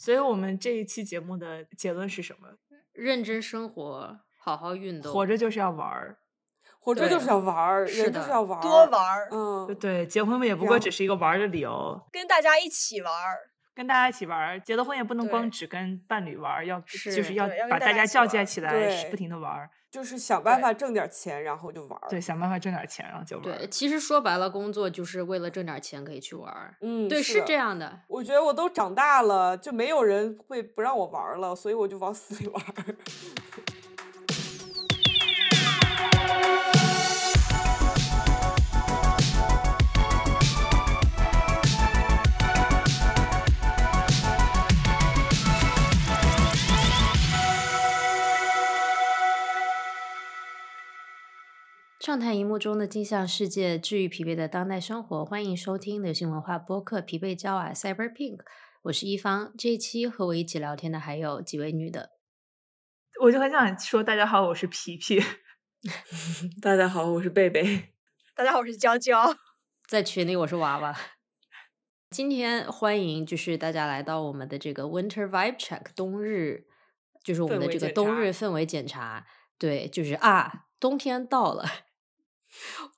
所以我们这一期节目的结论是什么？认真生活，好好运动，活着就是要玩儿。活着就是要玩儿，是的人就是要玩儿，多玩儿，嗯，对，结婚也不过只是一个玩儿的理由。跟大家一起玩儿。跟大家一起玩儿，结了婚也不能光只跟伴侣玩儿，要就是是要把大家叫起来起来，不停的玩儿。就是想办法挣点钱，然后就玩儿。对，想办法挣点钱，然后就玩对，其实说白了，工作就是为了挣点钱可以去玩儿。嗯，对，是是这。样的。我觉得我都长大了，就没有人会不让我玩儿了，所以我就往死里玩畅谈荧幕中的镜像世界，治愈疲惫的当代生活。欢迎收听流行文化播客《疲惫娇娃 Cyber Pink》，我是一方。这一期和我一起聊天的还有几位女的。我就很想说，大家好，我是皮皮。大家好，我是贝贝。大家好，我是娇娇。在群里我是娃娃。今天欢迎就是大家来到我们的这个 Winter Vibe Check 冬日，就是我们的这个冬日氛围检查。对，就是啊，冬天到了，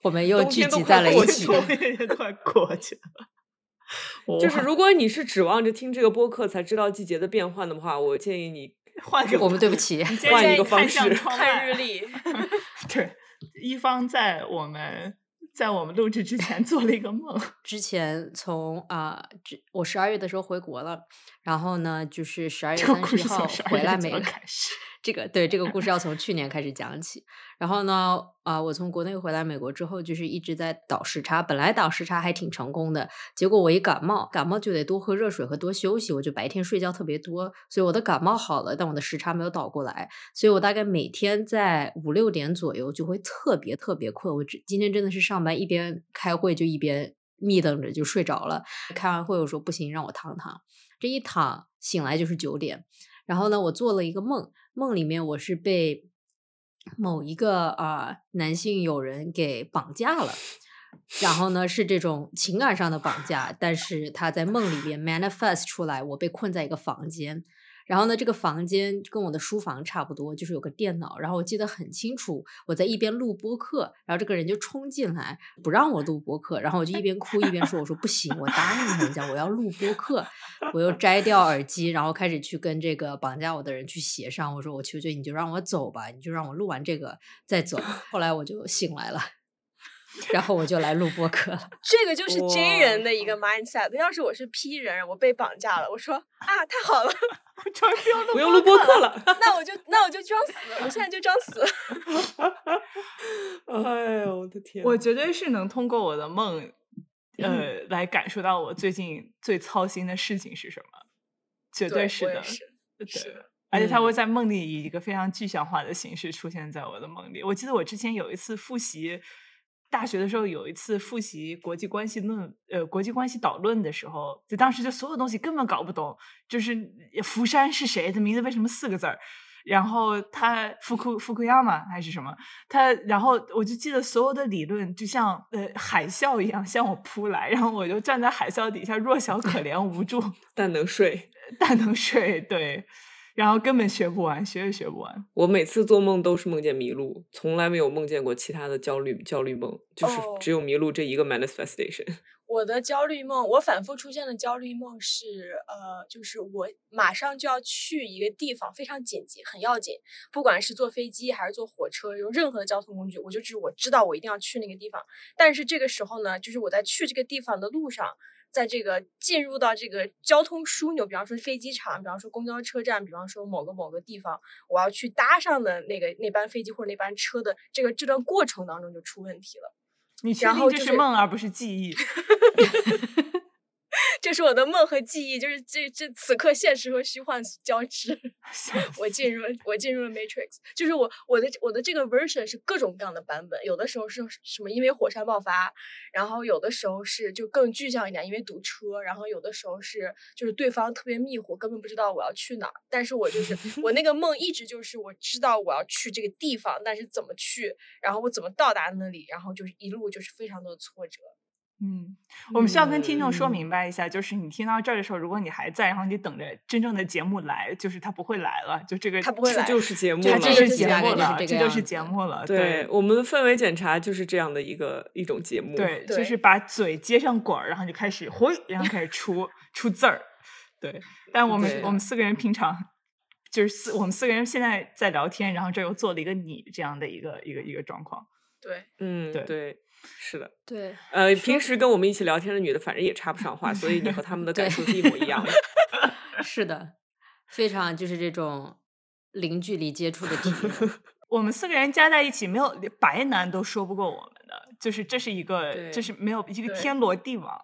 我们又聚集在了一起。冬天也快过去了，就是如果你是指望着听这个播客才知道季节的变换的话，我建议你 换个我们对不起，换一个方式看日历，对，一方在我们在我们录制之前做了一个梦，之前从啊，这我十二月的时候回国了，然后呢，就是十二月这个三十号回来美月就要开始。这个对这个故事要从去年开始讲起。然后呢，啊、我从国内回来美国之后，就是一直在倒时差。本来倒时差还挺成功的，结果我一感冒，感冒就得多喝热水和多休息，我就白天睡觉特别多，所以我的感冒好了，但我的时差没有倒过来，所以我大概每天在五六点左右就会特别特别困。我只今天真的是上班一边开会就一边眯瞪着就睡着了。开完会我说不行，让我躺躺。这一躺醒来就是九点，然后呢，我做了一个梦，梦里面我是被某一个、呃男性友人给绑架了。然后呢，是这种情感上的绑架，但是他在梦里边 manifest 出来，我被困在一个房间。然后呢，这个房间跟我的书房差不多，就是有个电脑。然后我记得很清楚，我在一边录播客，然后这个人就冲进来不让我录播客，然后我就一边哭一边说：“我说不行，我答应人家我要录播客。”我又摘掉耳机，然后开始去跟这个绑架我的人去协商。我说：“我求求你就让我走吧，你就让我录完这个再走。”后来我就醒来了，然后我就来录播客了。这个就是 J 人的一个 mindset。要是我是 P 人，我被绑架了，我说啊，太好了，我终于不用录不用录播客了。那我就 那我就装死，我现在就装死。哎呦，我的天！我绝对是能通过我的梦，呃，来感受到我最近最操心的事情是什么，绝对是的，是对是的而且它嗯会在梦里以一个非常具象化的形式出现在我的梦里。我记得我之前有一次复习大学的时候，有一次复习国际关系论，呃，国际关系导论的时候，就当时就所有东西根本搞不懂，就是福山是谁，他名字为什么四个字儿？然后他福库福库亚嘛还是什么？他然后我就记得所有的理论就像呃海啸一样向我扑来，然后我就站在海啸底下弱小可怜无助，但能睡。但能睡对，然后根本学不完，学也学不完。我每次做梦都是梦见迷路，从来没有梦见过其他的焦虑焦虑梦，就是哦只有迷路这一个 manifestation。我的焦虑梦，我反复出现的焦虑梦是，呃，就是我马上就要去一个地方，非常紧急，很要紧。不管是坐飞机还是坐火车，用任何的交通工具，我就是我知道我一定要去那个地方。但是这个时候呢，就是我在去这个地方的路上，在这个进入到这个交通枢纽，比方说飞机场，比方说公交车站，比方说某个某个地方，我要去搭上的那个那班飞机或者那班车的这个这段过程当中就出问题了。你确定这然后就是是梦而不是记忆？这是我的梦和记忆，就是这这此刻现实和虚幻交织。我进入了，我进入了 Matrix，就是我我的我的这个 version 是各种各样的版本，有的时候是什么因为火山爆发，然后有的时候是就更具象一点，因为堵车，然后有的时候是就是对方特别迷糊，根本不知道我要去哪儿，但是我就是我那个梦一直就是我知道我要去这个地方，但是怎么去，然后我怎么到达那里，然后就是一路就是非常多的挫折。嗯，我们需要跟听众说嗯明白一下，就是你听到这儿的时候，如果你还在，然后你等着真正的节目来，就是他不会来了，就这个这他不会来就是节目这了。这是节目了，这这就是节目了，对我们的氛围检查就是这样的一个一种节目。对，就是把嘴接上管儿，然后就开始挥，然后开始出出字儿。对，但我们我们四个人平常就是四，我们四个人现在在聊天，然后这又做了一个你这样的一个一个一个状况。对，嗯，对对，是的。对，呃，平时跟我们一起聊天的女的，反正也插不上话，所以你和他们的感受是一模一样的。是的，非常就是这种零距离接触的体验。我们四个人加在一起，没有连白男都说不过我们的，就是这是一个，对这是没有一个天罗地网，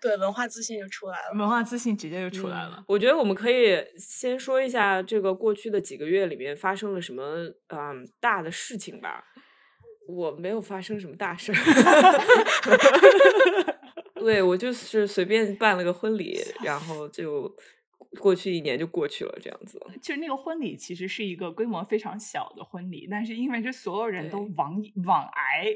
对，文化自信就出来了。文化自信直接就出来了。嗯我觉得我们可以先说一下这个过去的几个月里面发生了什么嗯大的事情吧。我没有发生什么大事儿，对我就是随便办了个婚礼，然后就过去一年就过去了，这样子。其实那个婚礼其实是一个规模非常小的婚礼，但是因为这所有人都对网网癌，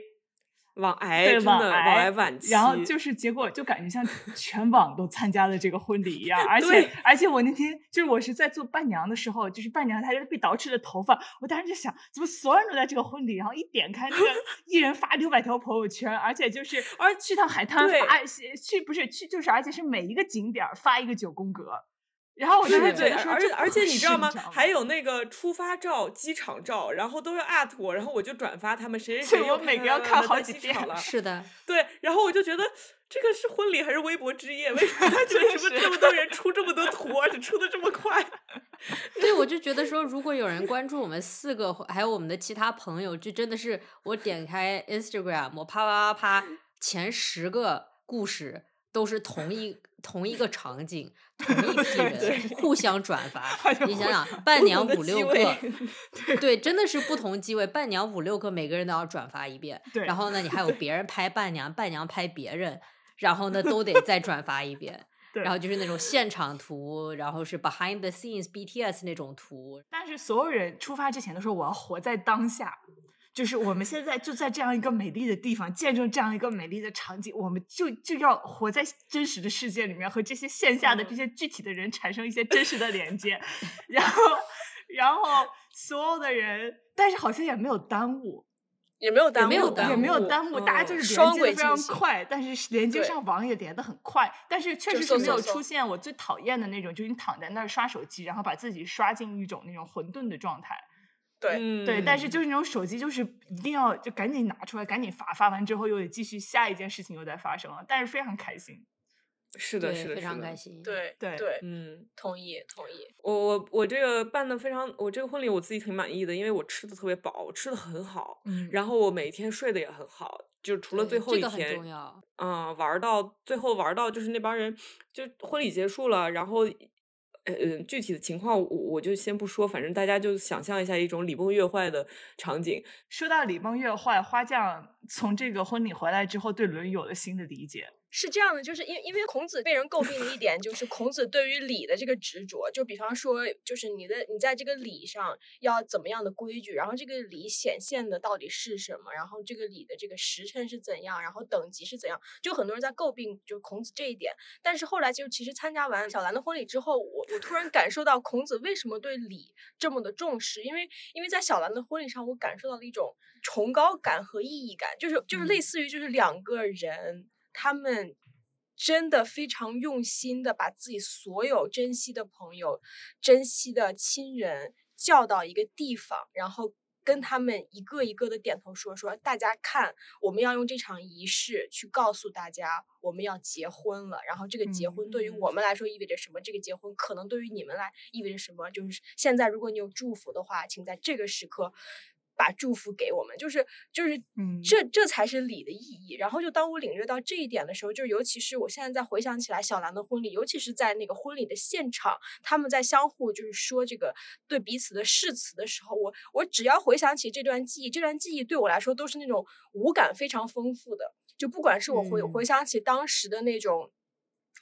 网癌对真的网网癌癌晚期，然后就是结果就感觉像全网都参加了这个婚礼一样，而且对而且我那天就是我是在做伴娘的时候，就是伴娘她就是被捯饬的头发，我当时就想，怎么所有人都在这个婚礼，然后一点开那个 一人发六百条朋友圈，而且就是而去趟海滩对发去不是去就是而且是每一个景点儿发一个九宫格。然后我对对对，当时觉得说，而且而且你知道吗？还有那个出发照、机场照，然后都要艾特我，然后我就转发他们谁 谁谁我每个要看好几遍了。是的，对，然后我就觉得这个是婚礼还是微博之夜？为什么为什么这么多人出这么多图，而且出的这么快？对，我就觉得说，如果有人关注我们四个，还有我们的其他朋友，就真的是我点开 Instagram，我啪啪啪啪，前十个故事都是同一 同一个场景，同一批 人互相转发。你想想，伴娘五六个，对，真的是不同机位，伴娘五六个，每个人都要转发一遍。对然后呢，你还有别人拍伴娘，伴娘拍别人，然后呢都得再转发一遍。对然后就是那种现场图，然后是 behind the scenes BTS 那种图，但是所有人出发之前都说我要活在当下，就是我们现在就在这样一个美丽的地方，见证这样一个美丽的场景，我们就就要活在真实的世界里面，和这些线下的这些具体的人产生一些真实的连接，然后然后所有的人，但是好像也没有耽误，也没有耽误，没有耽也没有耽误，大家嗯就是连双接的非常快，但是连接上网也连的很快，但是确实是没有出现我最讨厌的那种，就是你躺在那儿刷手机，然后把自己刷进一种那种混沌的状态。对，嗯，对，但是就是那种手机，就是一定要就赶紧拿出来，赶紧发，发完之后又得继续下一件事情又在发生了，但是非常开心。是的，是的，非常开心。对对对，嗯，同意同意。我我我这个办的非常，我这个婚礼我自己挺满意的，因为我吃的特别饱，我吃的很好，嗯然后我每天睡的也很好，就除了最对这个很后一天，重要。嗯，玩儿到最后玩儿到就是那帮人，就婚礼结束了，然后，呃，具体的情况我我就先不说，反正大家就想象一下一种礼崩乐坏的场景。说到礼崩乐坏，花匠从这个婚礼回来之后，对《论语》有了新的理解。是这样的，就是因因为孔子被人诟病的一点，就是孔子对于礼的这个执着。就比方说，就是你的你在这个礼上要怎么样的规矩，然后这个礼显现的到底是什么，然后这个礼的这个时辰是怎样，然后等级是怎样，就很多人在诟病就孔子这一点。但是后来就其实参加完小兰的婚礼之后，我我突然感受到孔子为什么对礼这么的重视，因为因为在小兰的婚礼上，我感受到了一种崇高感和意义感，就是就是类似于就是两个人。他们真的非常用心的把自己所有珍惜的朋友、珍惜的亲人叫到一个地方，然后跟他们一个一个的点头说说，大家看，我们要用这场仪式去告诉大家我们要结婚了。然后这个结婚对于嗯我们来说意味着什么？这个结婚可能对于你们来意味着什么？就是现在，如果你有祝福的话，请在这个时刻。把祝福给我们，就是就是嗯这这才是礼的意义。然后就当我领略到这一点的时候，就是尤其是我现在在回想起来小兰的婚礼，尤其是在那个婚礼的现场，他们在相互就是说这个对彼此的誓词的时候，我我只要回想起这段记忆，这段记忆对我来说都是那种五感非常丰富的。就不管是我回、嗯回想起当时的那种。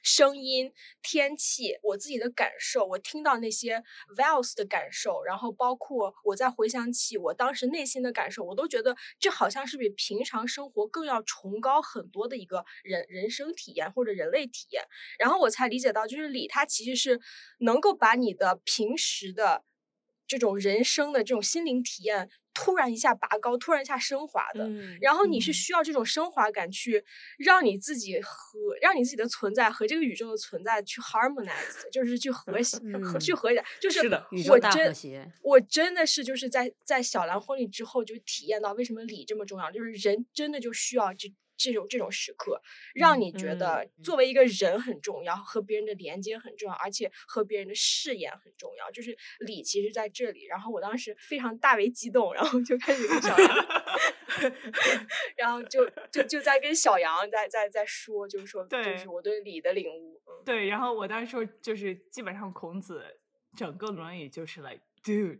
声音、天气，我自己的感受，我听到那些 vowels 的感受，然后包括我在回想起我当时内心的感受，我都觉得这好像是比平常生活更要崇高很多的一个人人生体验或者人类体验。然后我才理解到，就是礼它其实是能够把你的平时的这种人生的这种心灵体验。突然一下拔高，突然一下升华的，嗯然后你是嗯需要这种升华感去让你自己和让你自己的存在和这个宇宙的存在去 harmonize，就是去和谐和去嗯和谐，就是是的宇宙大和我真谐我真的是就是在在小兰婚礼之后就体验到为什么礼这么重要，就是人真的就需要这。这种这种时刻，让你觉得嗯作为一个人很重要，和别人的连接很重要，而且和别人的誓言很重要。就是礼，其实在这里。然后我当时非常大为激动，然后就开始跟小杨，然后就就就在跟小杨在在在说，就是说，就是我对礼的领悟。嗯，对，然后我当时说就是基本上孔子整个《论语》就是 like dude，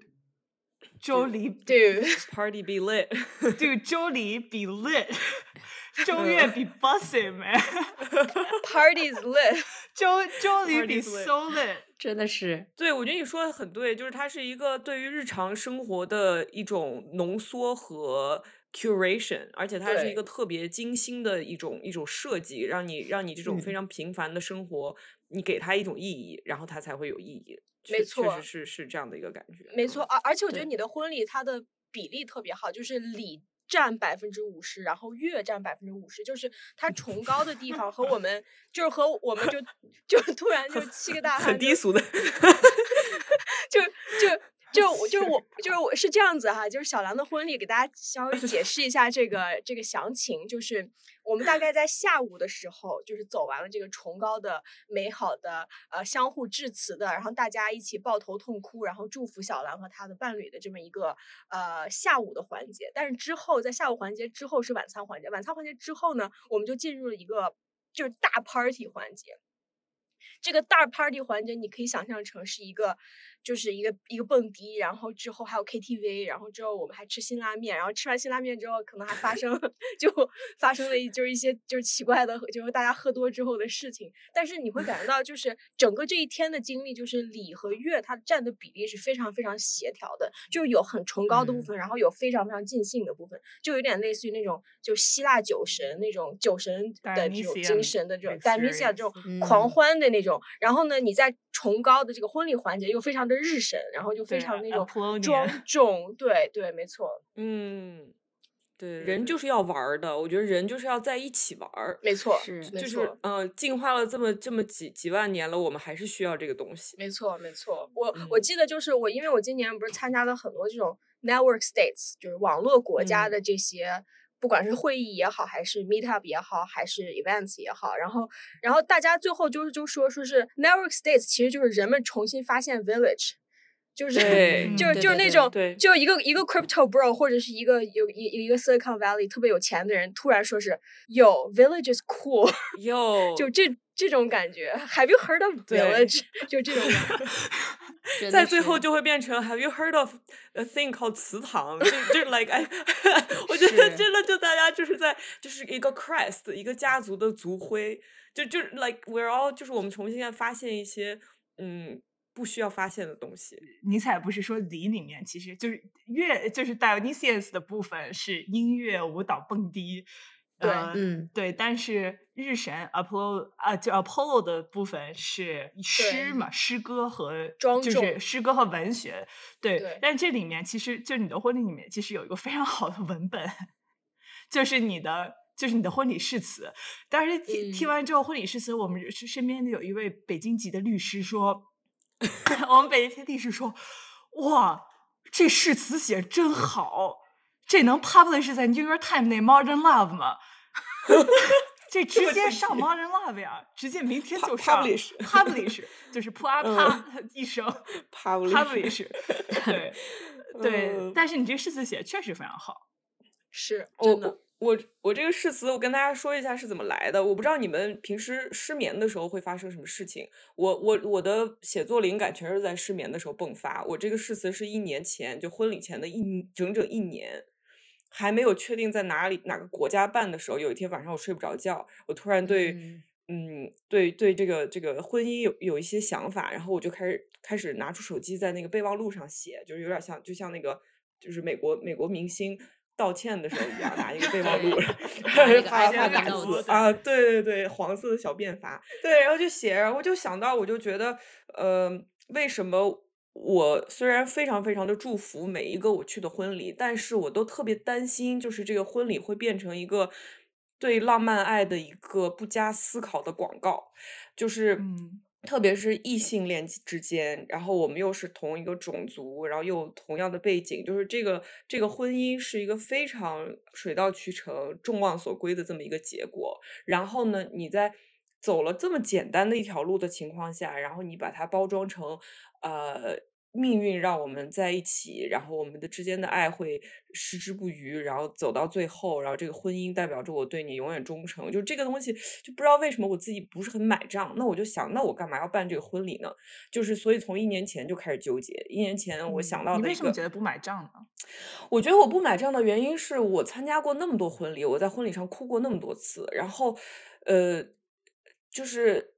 周礼对 Party be lit，dude 周礼比 lit，周月比 busy man，，parties lit。周周礼比 so lit。真的是对，我觉得你说的很对，就是它是一个对于日常生活的一种浓缩和 curation，而且它是一个特别精心的一种一种设计，让你让你这种非嗯常平凡的生活，你给它一种意义，然后它才会有意义。没错确实是是这样的一个感觉。没错，嗯，而而且我觉得你的婚礼它的比例特别好，就是礼占百分之五十，然后月占百分之五十，就是它崇高的地方和我们 就是和我们就就突然就七个大汉很低俗的。就就就 我就是我就是我是这样子哈，就是小兰的婚礼，给大家稍微解释一下这个这个详情，就是我们大概在下午的时候，就是走完了这个崇高的、美好的呃相互致辞的，然后大家一起抱头痛哭，然后祝福小兰和她的伴侣的这么一个呃下午的环节。但是之后在下午环节之后是晚餐环节，晚餐环节之后呢，我们就进入了一个就是大 party 环节。这个大 party 环节，你可以想象成是一个，就是一个一个蹦迪，然后之后还有 KTV，然后之后我们还吃辛拉面，然后吃完辛拉面之后，可能还发生 就发生了一就是一些就是奇怪的，就是大家喝多之后的事情。但是你会感觉到，就是整个这一天的经历，就是礼和乐它占的比例是非常非常协调的，就是有很崇高的部嗯分，然后有非常非常尽兴的部分，就有点类似于那种就希腊酒神那种酒神的这种精神的这种 Dionysia 这种狂嗯欢的那种。然后呢，你在崇高的这个婚礼环节又非常的日神，然后就非常那种庄重，对对，没错，嗯，对，人就是要玩儿的，我觉得人就是要在一起玩儿。没错，是就是。嗯，进化了这么这么几几万年了，我们还是需要这个东西。没错，没错。我、我嗯记得就是我，因为我今年不是参加了很多这种 network states，就是网络国家嗯的这些，不管是会议也好，还是 meetup 也好，还是 events 也好，然后然后大家最后就是就说说是 network states，其实就是人们重新发现 village。就是对就嗯对对对就是那种对就一个一个 crypto bro 或者是一个有一一个 Silicon Valley 特别有钱的人，突然说是有 village is cool，有，就这这种感觉。Have you heard of village？就这种感觉。在最后就会变成 Have you heard of a thing called 祠堂？就就 like 哎，我觉得真的就大家就是在就是一个 crest 一个家族的族徽，就就 like we're all 就是我们重新在发现一些嗯不需要发现的东西。尼采不是说礼里面其实就是乐，就是 Dionysius 的部分是音乐、舞蹈、蹦迪，嗯对，但是日神 Apollo 啊，就 Apollo 的部分是诗嘛，诗歌和就是诗歌和文学，对。对但这里面其实就你的婚礼里面其实有一个非常好的文本，就是你的。就是你的婚礼誓词，当时听完之后，婚礼誓词，我们是身边的有一位北京籍的律师说，我们北京律师说，哇，这誓词写得真好，这能 publish 在 New York Times 那 Modern Love 吗？这直接上 Modern Love 呀，直接明天就上 publish publish，就是 噗啊啪一声 Publish 对 对嗯，但是你这誓词写的确实非常好，是我真的。我我这个誓词，我跟大家说一下是怎么来的。我不知道你们平时失眠的时候会发生什么事情。我我我的写作灵感全是在失眠的时候迸发。我这个誓词是一年前，就婚礼前的一整整一年，还没有确定在哪里哪个国家办的时候，有一天晚上我睡不着觉，我突然对、嗯。嗯，对对，这个这个婚姻有有一些想法，然后我就开始开始拿出手机在那个备忘录上写，就是有点像就像那个就是美国美国明星道歉的时候一样，拿一个备忘录 拿那个发 iPad 发打字啊，对对对，黄色的小便法，对，然后就写，然后就想到，我就觉得，呃，为什么？我虽然非常非常的祝福每一个我去的婚礼，但是我都特别担心，就是这个婚礼会变成一个对浪漫爱的一个不加思考的广告，就是嗯特别是异性恋之间，然后我们又是同一个种族，然后又有同样的背景，就是这个这个婚姻是一个非常水到渠成、众望所归的这么一个结果。然后呢，你在走了这么简单的一条路的情况下，然后你把它包装成呃。命运让我们在一起，然后我们的之间的爱会矢志不渝，然后走到最后，然后这个婚姻代表着我对你永远忠诚。就这个东西，就不知道为什么我自己不是很买账。那我就想，那我干嘛要办这个婚礼呢？就是所以从一年前就开始纠结。一年前我想到嗯你的为什么觉得不买账呢？我觉得我不买账的原因是我参加过那么多婚礼，我在婚礼上哭过那么多次，然后，呃，就是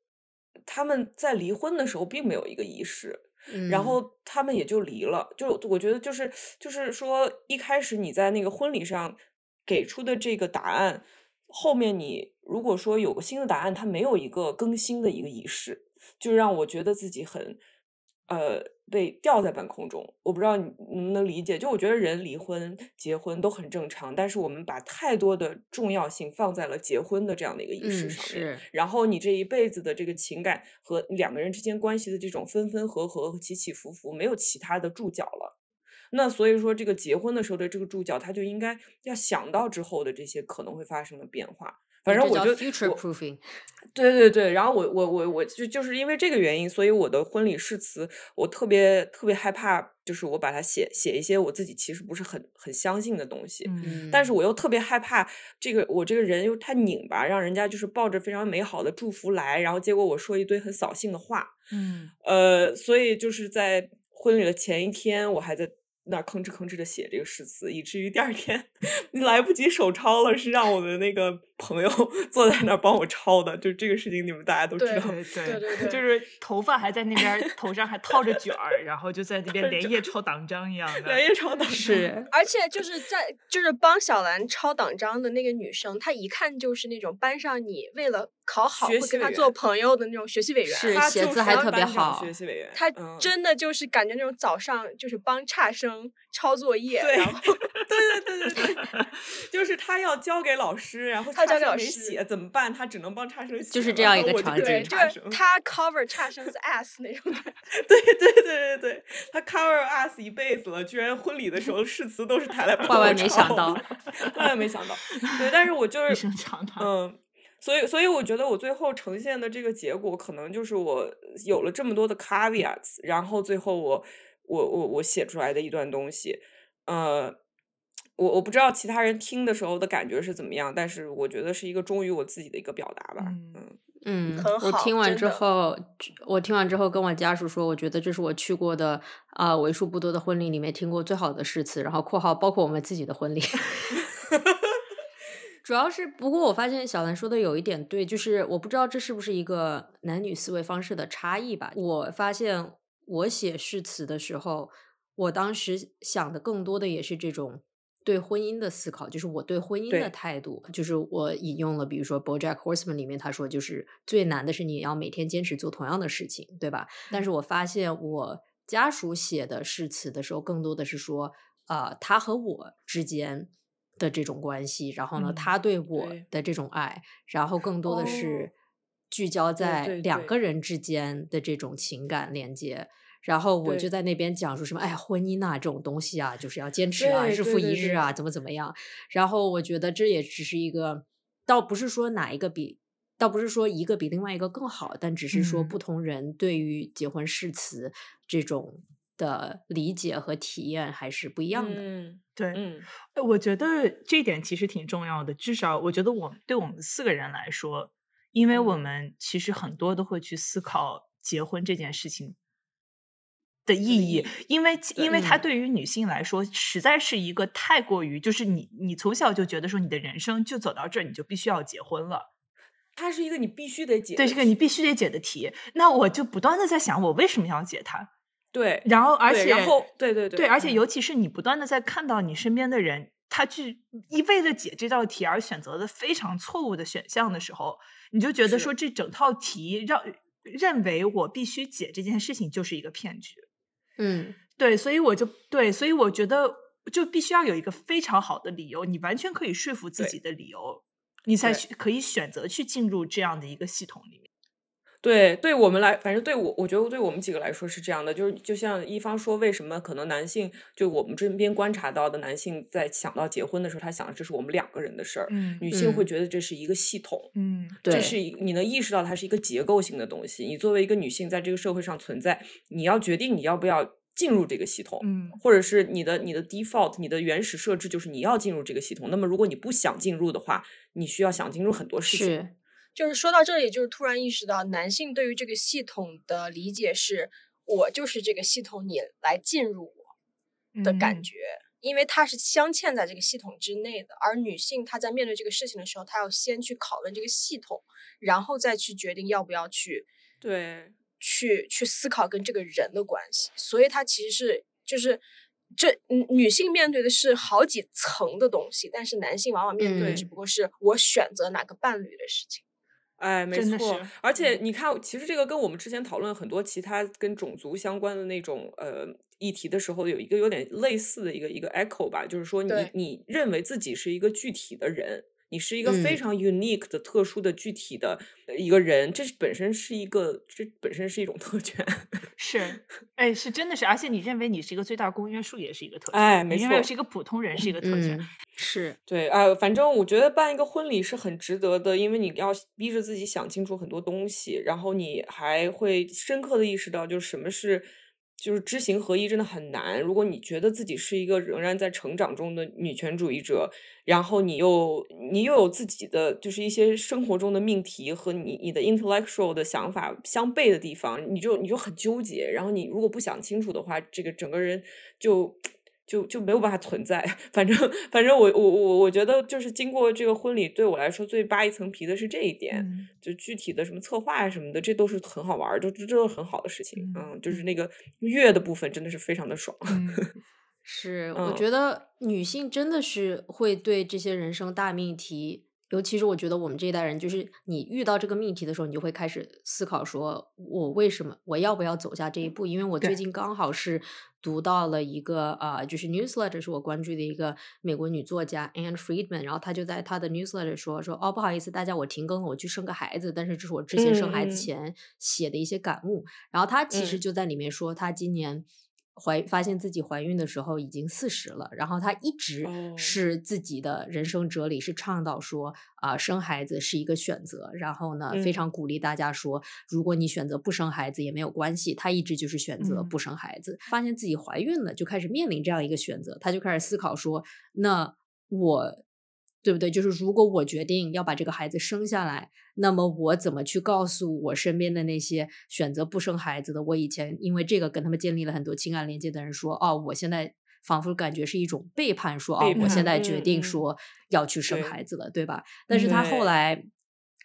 他们在离婚的时候并没有一个仪式。然嗯后他们也就离了。就我觉得就是就是说，一开始你在那个婚礼上给出的这个答案，后面你如果说有个新的答案，它没有一个更新的一个仪式，就让我觉得自己很呃被吊在半空中。我不知道你能不能理解，就我觉得人离婚、结婚都很正常，但是我们把太多的重要性放在了结婚的这样的一个仪式嗯上面。是然后你这一辈子的这个情感和两个人之间关系的这种分分合合和起起伏伏，没有其他的注脚了。那所以说，这个结婚的时候的这个注脚，他就应该要想到之后的这些可能会发生的变化。反正我就。对对对，然后我我我我就就是因为这个原因，所以我的婚礼誓词我特别特别害怕，就是我把它写写一些我自己其实不是很很相信的东西。嗯但是我又特别害怕这个我这个人又太拧巴，让人家就是抱着非常美好的祝福来，然后结果我说一堆很扫兴的话，嗯呃，所以就是在婚礼的前一天，我还在那吭哧吭哧的写这个诗词，以至于第二天 来不及手抄了，是让我的那个朋友 坐在那儿帮我抄的。就这个事情，你们大家都知道。对对对对就是头发还在那边儿，头上还套着卷儿，然后就在那边连夜抄党章一样的。连夜抄党章是，而且就是在就是帮小兰抄党章的那个女生，她一看就是那种班上你为了考好会跟她做朋友的那种学习委员。是写字还特别好学习委员，她嗯真的就是感觉那种早上就是帮差生抄作业，对然后对对对对对，就是他要交给老师，然后他交给老师写怎么办？他只能帮差生写就是这样一个场景对，就是他 cover 差生的 ass 那种感觉。对对对对对，他 cover us 一辈子了，居然婚礼的时候誓词都是他来万万没想到，万万没想到。对，但是我就是。嗯，所以所以我觉得我最后呈现的这个结果，可能就是我有了这么多的 caveats，然后最后我我我我写出来的一段东西，呃。我我不知道其他人听的时候的感觉是怎么样，但是我觉得是一个忠于我自己的一个表达吧。嗯嗯嗯，很好我听完之后，我听完之后跟我家属说，我觉得这是我去过的啊、为数不多的婚礼里面听过最好的誓词。然后（括号包括我们自己的婚礼） 主要是，不过我发现小兰说的有一点对，就是我不知道这是不是一个男女思维方式的差异吧。我发现我写誓词的时候，我当时想的更多的也是这种对婚姻的思考，就是我对婚姻的态度。就是我引用了，比如说《BoJack Horseman》里面他说，就是最难的是你要每天坚持做同样的事情，对吧？但是我发现我家属写的誓词的时候，更多的是说，呃，他和我之间的这种关系，然后呢，嗯他对我的这种爱，然后更多的哦是聚焦在两个人之间的这种情感连接。然后我就在那边讲说什么，哎呀，婚姻啊这种东西啊，就是要坚持啊，日复一日啊，怎么怎么样。然后我觉得这也只是一个，倒不是说哪一个比，倒不是说一个比另外一个更好，但只是说嗯不同人对于结婚誓词这种的理解和体验还是不一样的。嗯对，嗯呃我觉得这一点其实挺重要的。至少我觉得我们对我们四个人来说，因为我嗯们其实很多都会去思考结婚这件事情的意义，因为因为它嗯对于女性来说，实在是一个太过于，就是你你从小就觉得说你的人生就走到这儿，你就必须要结婚了。它是一个你必须得解对，这个你必须得解的题。那我就不断的在想，我为什么要解它？对，然后而且对然后对对对，而且嗯尤其是你不断的在看到你身边的人，他去一味的解这道题而选择的非常错误的选项的时候，你就觉得说这整套题让认为我必须解这件事情就是一个骗局。嗯。对，所以我就对，所以我觉得就必须要有一个非常好的理由，你完全可以说服自己的理由，你才去可以选择去进入这样的一个系统里面。对，对我们来，反正对我，我觉得对我们几个来说是这样的，就是就像一方说，为什么可能男性，就我们这边观察到的男性，在想到结婚的时候，他想的这是我们两个人的事儿，嗯女性会嗯觉得这是一个系统，嗯，对这是你能意识到它是一个结构性的东西。你作为一个女性在这个社会上存在，你要决定你要不要进入这个系统，嗯或者是你的你的 default，你的原始设置就是你要进入这个系统。那么如果你不想进入的话，你需要想进入很多事情。是就是说到这里，就是突然意识到，男性对于这个系统的理解是，我就是这个系统，你来进入我的感嗯觉，因为它是镶嵌在这个系统之内的。而女性她在面对这个事情的时候，她要先去拷问这个系统，然后再去决定要不要去对，去去思考跟这个人的关系。所以它其实是就是。这嗯女性面对的是好几层的东西，但是男性往往面对的只嗯不过是我选择哪个伴侣的事情。哎，没错，而且你看，其实这个跟我们之前讨论很多其他跟种族相关的那种呃议题的时候，有一个有点类似的一个一个 echo 吧，就是说你你认为自己是一个具体的人，你是一个非嗯常 unique 的、特殊的、具体的呃一个人，这是本身是一个，这本身是一种特权。是，哎，是真的是，而且你认为你是一个最大公约数，也是一个特权。哎没错你认为是一个普通人，是一个特权。嗯是对哎、反正我觉得办一个婚礼是很值得的，因为你要逼着自己想清楚很多东西，然后你还会深刻的意识到，就是什么是，就是知行合一真的很难。如果你觉得自己是一个仍然在成长中的女权主义者，然后你又你又有自己的就是一些生活中的命题和你你的 intellectual 的想法相悖的地方，你就你就很纠结。然后你如果不想清楚的话，这个整个人就。就就没有办法存在，反正反正我我我我觉得就是经过这个婚礼，对我来说最扒一层皮的是这一点，嗯。就具体的什么策划啊什么的，这都是很好玩儿，就这都是很好的事情，嗯嗯，就是那个月的部分真的是非常的爽，嗯 是，嗯。我觉得女性真的是会对这些人生大命题，尤其是我觉得我们这一代人，就是你遇到这个命题的时候，你就会开始思考说，我为什么我要不要走下这一步？因为我最近刚好是读到了一个啊、就是 newsletter 是我关注的一个美国女作家 Anne Friedman，然后她就在她的 newsletter 说说哦不好意思，大家我停更了，我去生个孩子，但是这是我之前生孩子前写的一些感悟。然后她其实嗯就在里面说，她今年。怀发现自己怀孕的时候已经四十了，然后她一直哦。是自己的人生哲理是倡导说啊、生孩子是一个选择，然后呢、非嗯。常鼓励大家说，如果你选择不生孩子也没有关系，她一直就是选择嗯。不生孩子，发现自己怀孕了，就开始面临这样一个选择，她就开始思考说，那我对不对？就是如果我决定要把这个孩子生下来，那么我怎么去告诉我身边的那些选择不生孩子的？我以前因为这个跟他们建立了很多情感连接的人说，哦，我现在仿佛感觉是一种背叛，说哦，我现在决定说要去生孩子了，对吧？但是他后来。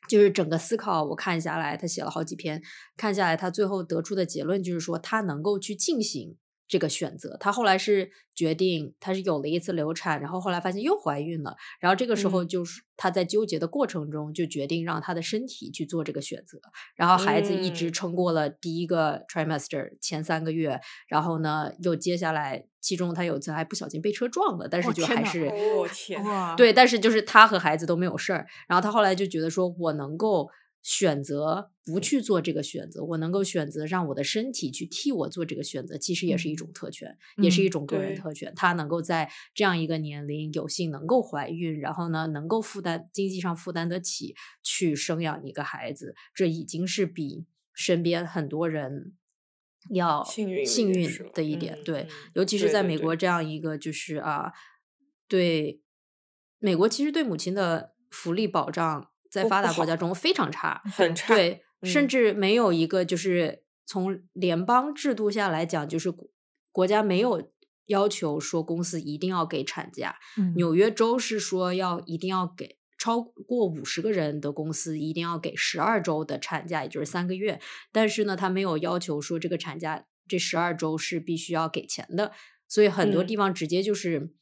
就是整个思考，我看下来，他写了好几篇，看下来，他最后得出的结论就是说，他能够去进行这个选择。她后来是决定，她是有了一次流产，然后后来发现又怀孕了，然后这个时候嗯就是她在纠结的过程中，就决定让她的身体去做这个选择。然后孩子一直嗯撑过了第一个 trimester 前三个月，然后呢，又接下来其中他有一次还不小心被车撞了，但是就还是、哦天哇，对，但是就是他和孩子都没有事儿。然后他后来就觉得说，我能够选择不去做这个选择，我能够选择让我的身体去替我做这个选择，其实也是一种特权，也是一嗯种个人特权。他能够在这样一个年龄有幸能够怀孕，然后呢，能够负担经济上负担得起去生养一个孩子，这已经是比身边很多人。要幸运幸运的一点，对尤其是在美国这样一个就是啊，对美国其实对母亲的福利保障在发达国家中非常差，很差，对，甚嗯。至没有一个就是从联邦制度下来讲，就是国国家没有要求说公司一定要给产假，嗯。纽约州是说要一定要给超过五十个人的公司一定要给十二周的产假，也就是三个月。但是呢，他没有要求说这个产假这十二周是必须要给钱的，所以很多嗯。地方直接就是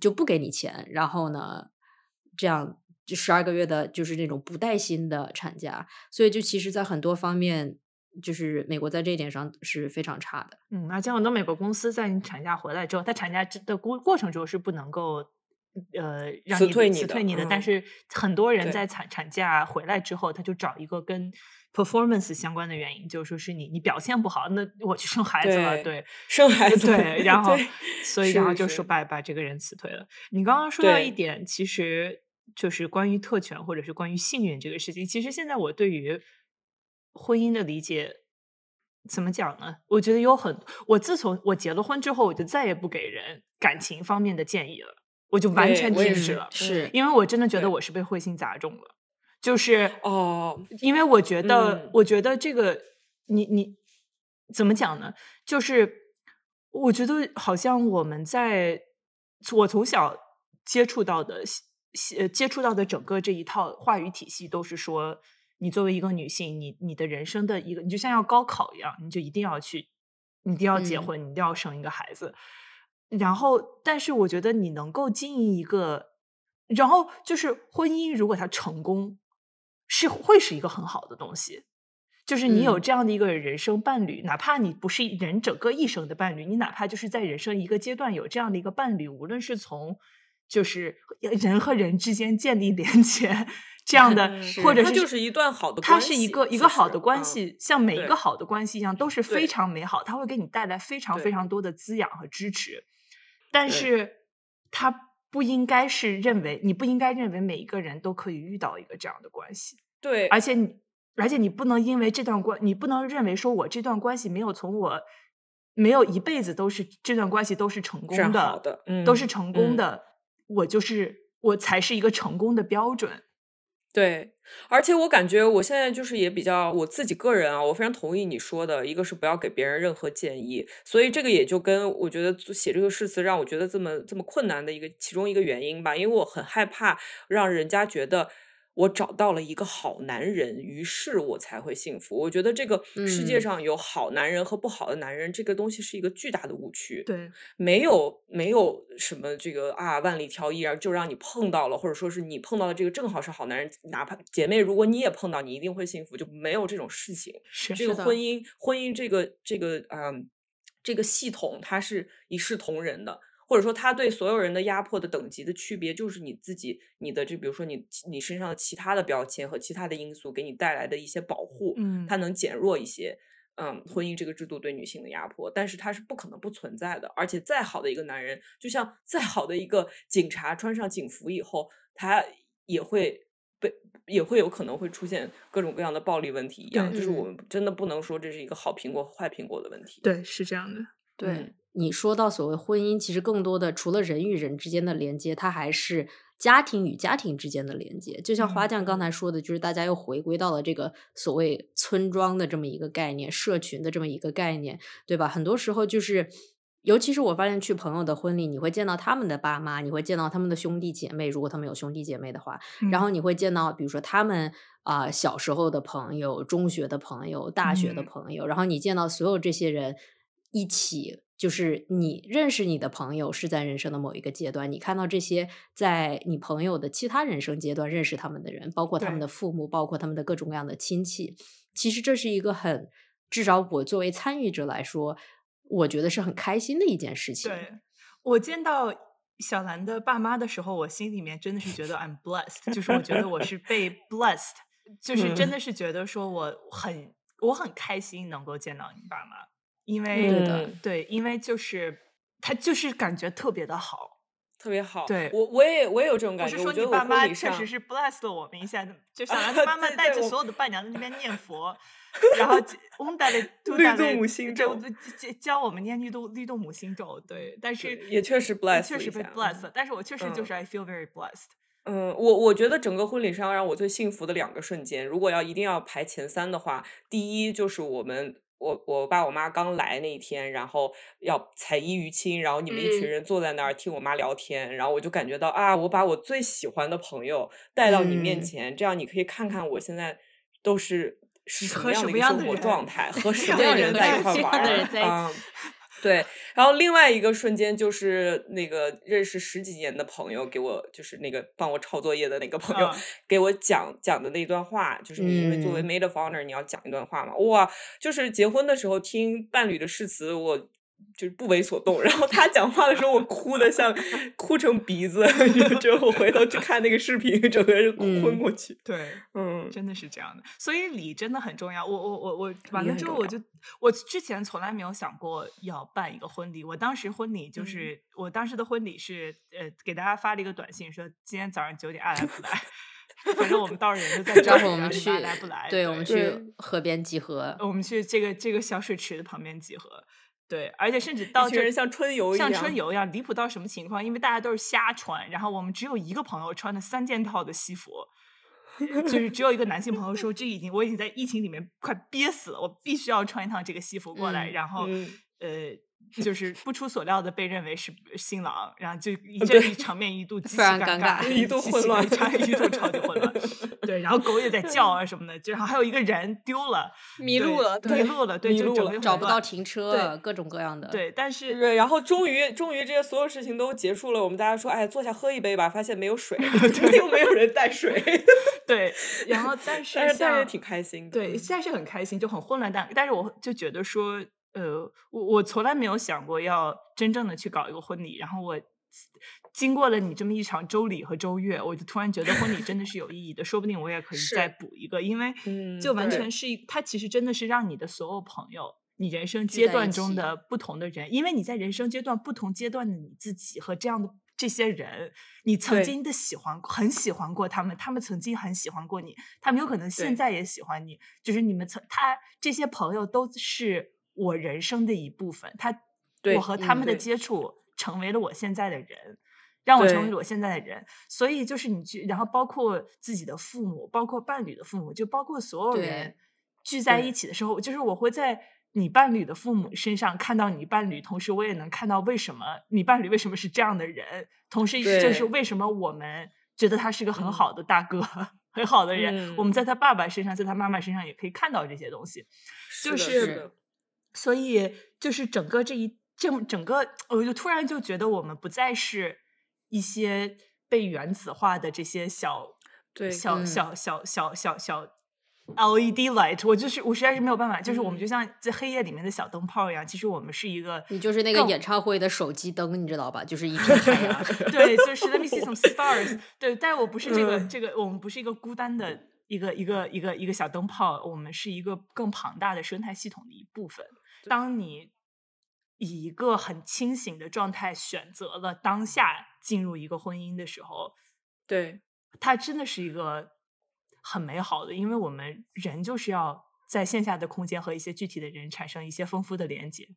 就不给你钱，然后呢，这样就十二个月的就是那种不带薪的产假，所以就其实，在很多方面，就是美国在这一点上是非常差的。嗯，而且很多美国公司在你产假回来之后，它产假的过过程中是不能够呃让你辞退你的辞退你的，但嗯是很多人在产产假回来之后，他就找一个跟 performance 相关的原因，就是说是你你表现不好，那我去生孩子了，对对。生孩子对，然 后所以然后就说把把这个人辞退了。你刚刚说到一点，其实就是关于特权或者是关于幸运这个事情。其实现在我对于婚姻的理解怎么讲呢？我觉得有很，我自从我结了婚之后，我就再也不给人感情方面的建议了，我就完全停止了，是因为我真的觉得我是被彗星砸中了，就是哦，因为我觉得，嗯我觉得这个你你怎么讲呢？就是我觉得好像我们在我从小接触到的西呃接触到的整个这一套话语体系，都是说，你作为一个女性，你你的人生的一个，你就像要高考一样，你就一定要去，你一定要结嗯婚，你一定要生一个孩子。然后，但是我觉得你能够经营一个，然后就是婚姻，如果它成功，是会是一个很好的东西。就是你有嗯这样的一个人生伴侣，哪怕你不是人整个一生的伴侣，你哪怕就是在人生一个阶段有这样的一个伴侣，无论是从就是人和人之间建立连接这样的，或者是它就是一段好的它关系是一个一个好的关系，像每一个好的关系一样，都是非常美好，它会给你带来非常非常多的滋养和支持。但是，它不应该是认为你不应该认为每一个人都可以遇到一个这样的关系。对，而且你，而且你不能因为这段关，你不能认为说我这段关系没有从我没有一辈子都是这段关系都是成功的，的嗯都是成功嗯的，我就是我才是一个成功的标准。对，而且我感觉我现在就是也比较我自己个人啊，我非常同意你说的，一个是不要给别人任何建议，所以这个也就跟我觉得写这个誓词让我觉得这么这么困难的一个其中一个原因吧，因为我很害怕让人家觉得。我找到了一个好男人，于是我才会幸福。我觉得这个世界嗯上有好男人和不好的男人，这个东西是一个巨大的误区。对，没有没有什么这个啊万里挑一，然后就让你碰到了，或者说是你碰到的这个正好是好男人，哪怕姐妹，如果你也碰到，你一定会幸福，就没有这种事情。是这个婚姻，婚姻这个这个嗯，这个系统它是一视同仁的，或者说他对所有人的压迫的等级的区别，就是你自己你的这比如说你你身上的其他的标签和其他的因素给你带来的一些保护，嗯它能减弱一些。嗯，婚姻这个制度对女性的压迫，但是它是不可能不存在的。而且再好的一个男人，就像再好的一个警察穿上警服以后，他也会被也会有可能会出现各种各样的暴力问题一样。就是我嗯们真的不能说这是一个好苹果和坏苹果的问题。对，是这样的。对、嗯你说到所谓婚姻，其实更多的除了人与人之间的连接，它还是家庭与家庭之间的连接。就像花嗯酱刚才说的，就是大家又回归到了这个所谓村庄的这么一个概念，社群的这么一个概念，对吧？很多时候就是。尤其是我发现去朋友的婚礼，你会见到他们的爸妈，你会见到他们的兄弟姐妹，如果他们有兄弟姐妹的话，然后嗯你会见到，比如说他们啊、小时候的朋友、中学的朋友、大学的嗯朋友，然后你见到所有这些人一起，就是你认识你的朋友是在人生的某一个阶段，你看到这些在你朋友的其他人生阶段认识他们的人，包括他们的父母，包括他们的各种各样的亲戚，其实这是一个很，至少我作为参与者来说，我觉得是很开心的一件事情。对我见到小兰的爸妈的时候，我心里面真的是觉得 I'm blessed，就是我觉得我是被 blessed，就是真嗯。的是觉得说我很我很开心能够见到你爸妈，因为对的嗯对，因为就是他就是感觉特别的好。特别好。对我我也我也有这种感觉。我是说你爸妈确婚礼上实是 blessed 了我们一下，就想让他 妈妈带着所有的伴娘在那边念佛，然后我们带了都律动母心就咒教教我们念律动律动母心咒，对，但是也确实 bless 确实被了一下 blessed，了但是我确实就嗯是 I feel very blessed。嗯，我我觉得整个婚礼上让我最幸福的两个瞬间，如果要一定要排前三的话，第一就是我们我我爸我妈刚来那一天，然后要彩衣娱亲，然后你们一群嗯人坐在那儿听我妈聊天，然后我就感觉到啊，我把我最喜欢的朋友带到你面嗯前，这样你可以看看我现在都是是什么样的一个生活状态，和什么样的人在一块玩啊。对，然后另外一个瞬间就是那个认识十几年的朋友给我，就是那个帮我抄作业的那个朋友、啊给我讲讲的那段话，就是你因为作为嗯。Maid of honor，你要讲一段话嘛，哇，就是结婚的时候听伴侣的誓词，我。就是不为所动，然后他讲话的时候，我哭的像 哭成鼻子，之后我回头去看那个视频，整个人昏嗯过去。对，嗯，真的是这样的，所以礼真的很重要。我我我我完了之后，我就我之前从来没有想过要办一个婚礼。我当时婚礼就嗯是、我当时的婚礼是呃给大家发了一个短信说今天早上九点爱来不来，反正我们到时候人就在 这招里，然后你呼我们去来不来？对，我们去河边集合。我们去这个这个小水池的旁边集合。对，而且甚至到这一群人像春游一样像样春游一样，离谱到什么情况？因为大家都是瞎穿，然后我们只有一个朋友穿的三件套的西服，就是只有一个男性朋友说，这已经我已经在疫情里面快憋死了，我必须要穿一趟这个西服过来，嗯然后、嗯呃，就是不出所料的被认为是新郎，然后就一对阵场面一度极其尴尴尬一度混乱其尴尬一度超级混乱。对，然后狗也在 叫啊什么的，就然后还有一个人丢了，迷路了，迷，路了，对，迷路了就整个找不到停车，各种各样的。，对，但是对，然后终于终于这些所有事情都结束了，我们大家说，哎，坐下喝一杯吧，发现没有水，又没有人带水，对，然后但是但是但是挺开心的。对，现在是很开心，就很混乱，但但是我就觉得说，呃，我我从来没有想过要真正的去搞一个婚礼，然后我经过了你这么一场周礼和周月，我就突然觉得婚礼真的是有意义的，说不定我也可以再。补一个，因为嗯就完全是一，它其实真的是让你的所有朋友。你人生阶段中的不同的人，因为你在人生阶段不同阶段的你自己和这样的这些人，你曾经的喜欢很喜欢过他们，他们曾经很喜欢过你，他们有可能现在也喜欢你，就是你们曾他这些朋友都是我人生的一部分，他对我和他嗯们的接触成为了我现在的人。让我成为了我现在的人，所以就是你去，然后包括自己的父母，包括伴侣的父母，就包括所有人聚在一起的时候，就是我会在你伴侣的父母身上看到你伴侣，同时我也能看到为什么你伴侣为什么是这样的人，同时就是为什么我们觉得他是个很嗯。好的大哥，很好的人，我们嗯。在他爸爸身上，在他妈妈身上也可以看到这些东西。就是所以就是整个这一这整个，我就突然就觉得我们不再是一些被原子化的这些小对小嗯小小小小小 LED light，我就是我实在是没有办法，就是我们嗯就像在黑夜里面的小灯泡一样，其实我们是一个你就是那个演唱会的手机灯，你知道吧？就是一片太阳。对，就是 Let me see some stars。对，但是我不是这个嗯这个，我们不是一个孤单的一个一个一个一个小灯泡，我们是一个更庞大的生态系统的一部分。当你以一个很清醒的状态选择了当下进入一个婚姻的时候，对它真的是一个很美好的，因为我们人就是要在线下的空间和一些具体的人产生一些丰富的连接。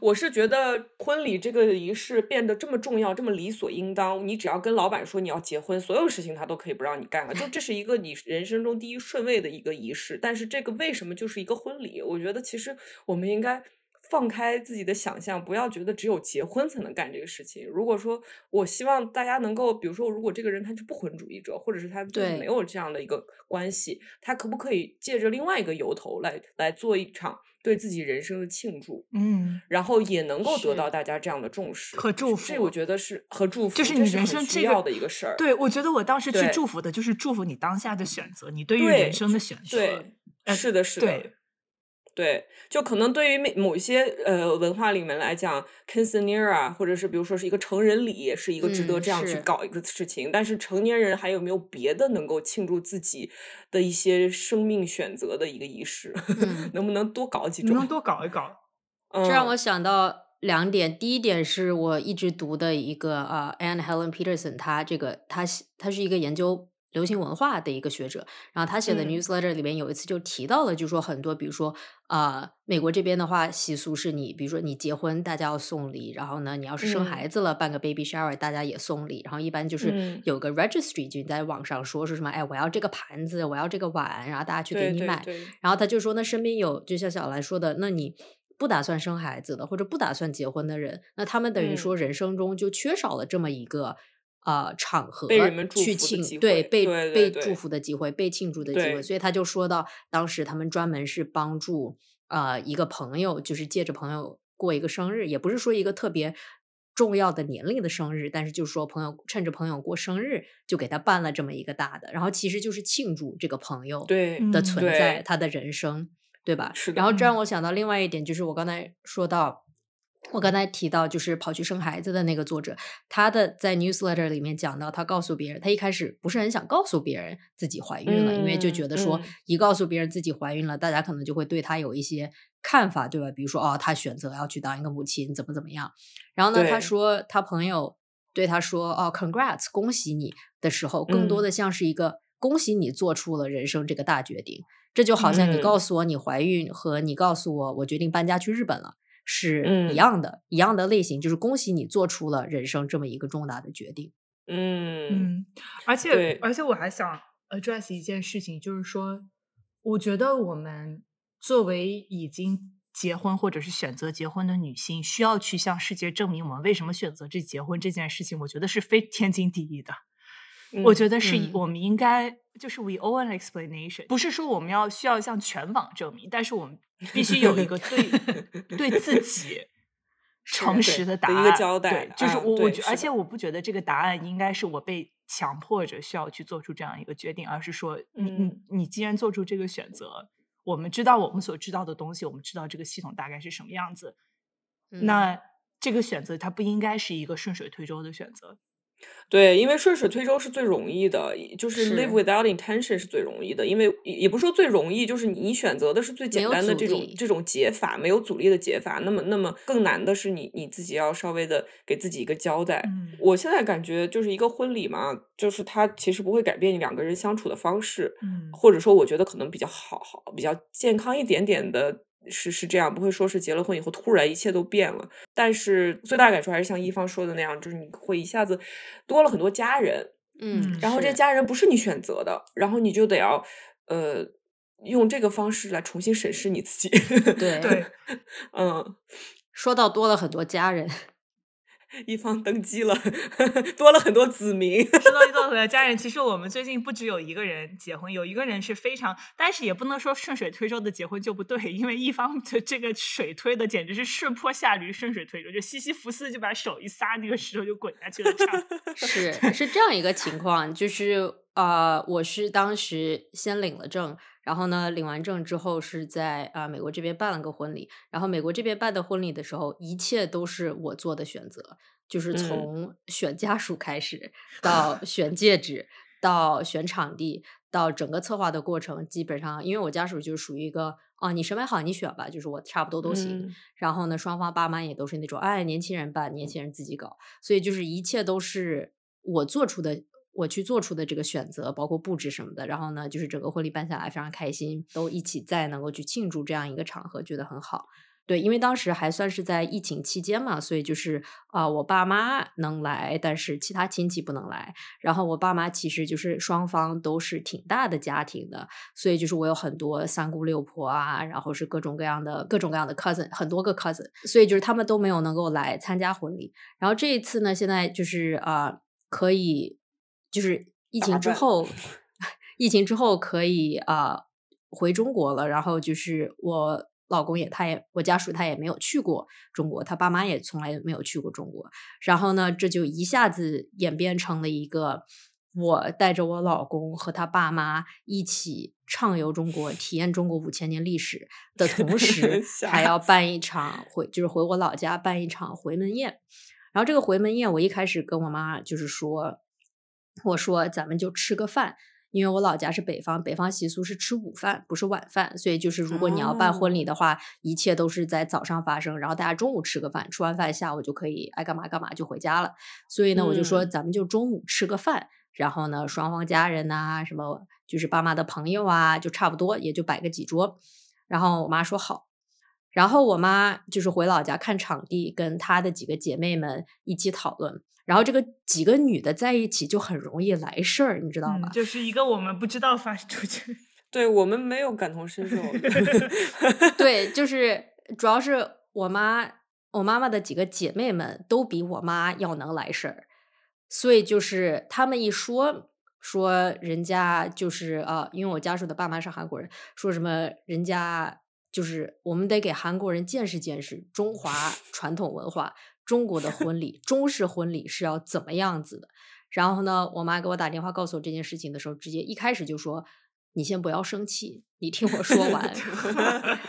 我是觉得婚礼这个仪式变得这么重要，这么理所应当。你只要跟老板说你要结婚，所有事情他都可以不让你干了。就这是一个你人生中第一顺位的一个仪式。但是这个为什么就是一个婚礼？我觉得其实我们应该放开自己的想象，不要觉得只有结婚才能干这个事情。如果说我希望大家能够，比如说，如果这个人他是不婚主义者，或者是他就是没有这样的一个关系，他可不可以借着另外一个由头来来做一场对自己人生的庆祝？嗯，然后也能够得到大家这样的重视和祝福这我觉得是和祝福，就是你人生这个需要的一个事儿。对，我觉得我当时去祝福的就是祝福你当下的选择，你对于人生的选择。对，呃是的，是的，对对，就可能对于某某一些呃文化里面来讲 u i n e n e r 啊，或者是比如说是一个成人礼，是一个值得嗯这样去搞一个事情。但是成年人还有没有别的能够庆祝自己的一些生命选择的一个仪式？嗯能不能多搞几种？你能多搞一搞。嗯、这让我想到两点，第一点是我一直读的一个呃 Anne Helen Peterson，她这个她是她是一个研究流行文化的一个学者，然后他写的嗯。newsletter 里面有一次就提到了，就说很多，比如说啊、呃美国这边的话习俗是你，比如说你结婚大家要送礼，然后呢，你要是生嗯。孩子了办个 baby shower，大家也送礼，然后一般就是嗯。有个 registry，就你在网上说是什么，哎，我要这个盘子，我要这个碗，然后大家去给你买，对。对，然后他就说，那身边有就像小兰说的，那你不打算生孩子的，或者不打算结婚的人，那他们等于嗯。说人生中就缺少了这么一个呃场合被人们祝去福的庆，机会对被对对对被祝福的机会，被庆祝的机会。所以他就说到，当时他们专门是帮助呃一个朋友，就是借着朋友过一个生日，也不是说一个特别。重要的年龄的生日，但是就是说朋友趁着朋友过生日，就给他办了这么一个大的，然后其实就是庆祝这个朋友对的嗯存在，他的人生，对吧？是的然后这让嗯我想到另外一点，就是我刚才说到，我刚才提到就是跑去生孩子的那个作者，他的在 newsletter 里面讲到，他告诉别人，他一开始不是很想告诉别人自己怀孕了，因为就嗯觉得说嗯一告诉别人自己怀孕了，大家可能就会对他有一些看法，对吧？比如说哦，他选择要去当一个母亲，怎么怎么样。然后呢，他说他朋友对他说哦，congrats，恭喜你的时候，更多嗯的像是一个恭喜你做出了人生这个大决定。这就好像你嗯告诉我你怀孕和你告诉我我决定搬家去日本了是嗯一样的，一样的类型，就是恭喜你做出了人生这么一个重大的决定。嗯嗯，而且而且我还想 address 一件事情，就是说，我觉得我们作为已经结婚或者是选择结婚的女性，需要去向世界证明我们为什么选择这结婚这件事情，我觉得是非天经地义的。我嗯觉得是嗯。我们应该就是 we owe an explanation，不是说我们要需要向全网证明，但是我们必须有一个对 对自己 诚实的答案一个案，交代对，就是啊我我觉，而且。我不觉得这个答案应该是我被强迫着需要去做出这样一个决定，而是说你你嗯。你既然做出这个选择，我们知道我们所知道的东西，我们知道这个系统大概是什么样子，嗯。那这个选择它不应该是一个顺水推舟的选择。对，因为顺水推舟是最容易的，就是是 live without intention 是最容易的，因为也也不是说最容易，就是你选择的是最简有单的阻这种这种解法，没有阻力的解法。那么，那么更难的是你你自己要稍微的给自己一个交代。嗯我现在感觉就是一个婚礼嘛，就是它其实不会改变你两个人相处的方式，嗯或者说我觉得可能比较好好比较健康一点点的。是是这样，不会说是结了婚以后突然一切都变了。但是最大感受还是像一方说的那样，就是你会一下子多了很多家人，嗯，然后这家人不是你选择的，然后你就得要呃用这个方式来重新审视你自己。对对，嗯，说到多了很多家人，一方登基了，多了很多子民。说到一多的家人，其实我们最近不只有一个人结婚，有一个人是非常，但是也不能说顺水推舟的结婚就不对，因为一方的这个水推的简直是顺坡下驴，顺水推舟，就西西弗斯就把手一撒，那个石头就滚下去了，是是这样一个情况，就是呃，我是当时先领了证，然后呢，领完证之后是在啊、呃美国这边办了个婚礼，然后美国这边办的婚礼的时候，一切都是我做的选择，就是嗯从选家属开始，到选戒指，到选场地，到整个策划的过程，基本上因为我家属就是属于一个。啊，你审美好，你选吧，就是我差不多都行。嗯然后呢，双方爸妈也都是那种，哎，年轻人办，年轻人自己搞，所以就是一切都是我做出的，我去做出的这个选择，包括布置什么的。然后呢，就是整个婚礼办下来非常开心，都一起在能够去庆祝这样一个场合，觉得很好。对，因为当时还算是在疫情期间嘛，所以就是啊、我爸妈能来，但是其他亲戚不能来。然后我爸妈其实就是双方都是挺大的家庭的，所以就是我有很多三姑六婆啊，然后是各种各样的各种各样的 cousin，很多个 cousin，所以就是他们都没有能够来参加婚礼。然后这一次呢，现在就是啊、可以就是疫情之后，疫情之后可以啊、呃回中国了。然后就是我老公也他也我家属他也没有去过中国，他爸妈也从来没有去过中国。然后呢，这就一下子演变成了一个我带着我老公和他爸妈一起畅游中国，体验中国五千年历史的同时，还要办一场回，就是回我老家办一场回门宴。然后这个回门宴，我一开始跟我妈就是说，我说咱们就吃个饭，因为我老家是北方，北方习俗是吃午饭，不是晚饭，所以就是如果你要办婚礼的话，一切都是在早上发生，然后大家中午吃个饭，吃完饭下午就可以爱干嘛干嘛就回家了。所以呢，我就说嗯咱们就中午吃个饭，然后呢，双方家人呐、什么就是爸妈的朋友啊，就差不多也就摆个几桌。然后我妈说好，然后我妈就是回老家看场地，跟她的几个姐妹们一起讨论。然后这个几个女的在一起就很容易来事儿，你知道嗯吗？就是一个我们不知道发出去。对我们没有感同身受。对，就是主要是我妈，我妈妈的几个姐妹们都比我妈要能来事儿，所以就是他们一说说人家就是啊，因为我家属的爸妈是韩国人，说什么人家就是我们得给韩国人见识见识中华 传统文化，中国的婚礼，中式婚礼是要怎么样子的。然后呢，我妈给我打电话告诉我这件事情的时候，直接一开始就说：“你先不要生气，你听我说完。”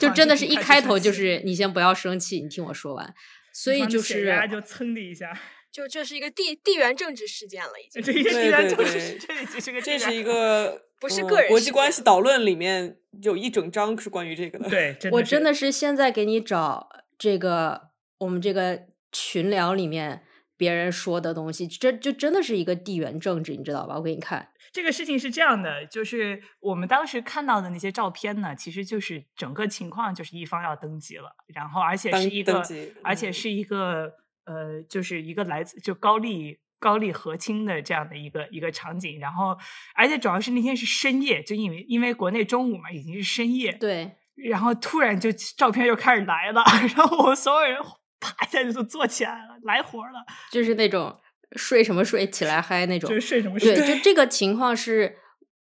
就真的是一开头就是你先不要生气，你听我说完。所以就是就蹭的一下，就这是一个地地缘政治事件了，已经。这个对地缘对对政治，这已经是个这是一个呃不是个人国际关系导论里面有一整章是关于这个的。对，真我的是真的是现在给你找这个我们这个群聊里面别人说的东西，这就真的是一个地缘政治，你知道吧？我给你看，这个事情是这样的，就是我们当时看到的那些照片呢，其实就是整个情况就是一方要登记了，然后而且是一个而且是一个呃，就是一个来自就高丽高丽和亲的这样的一个一个场景，然后而且主要是那天是深夜，就因为因为国内中午嘛，已经是深夜，对，然后突然就照片就开始来了，然后我们所有人啪一下就坐起来了，来活了，就是那种睡什么睡起来嗨那种就。是睡什么睡对，就 这个情况是，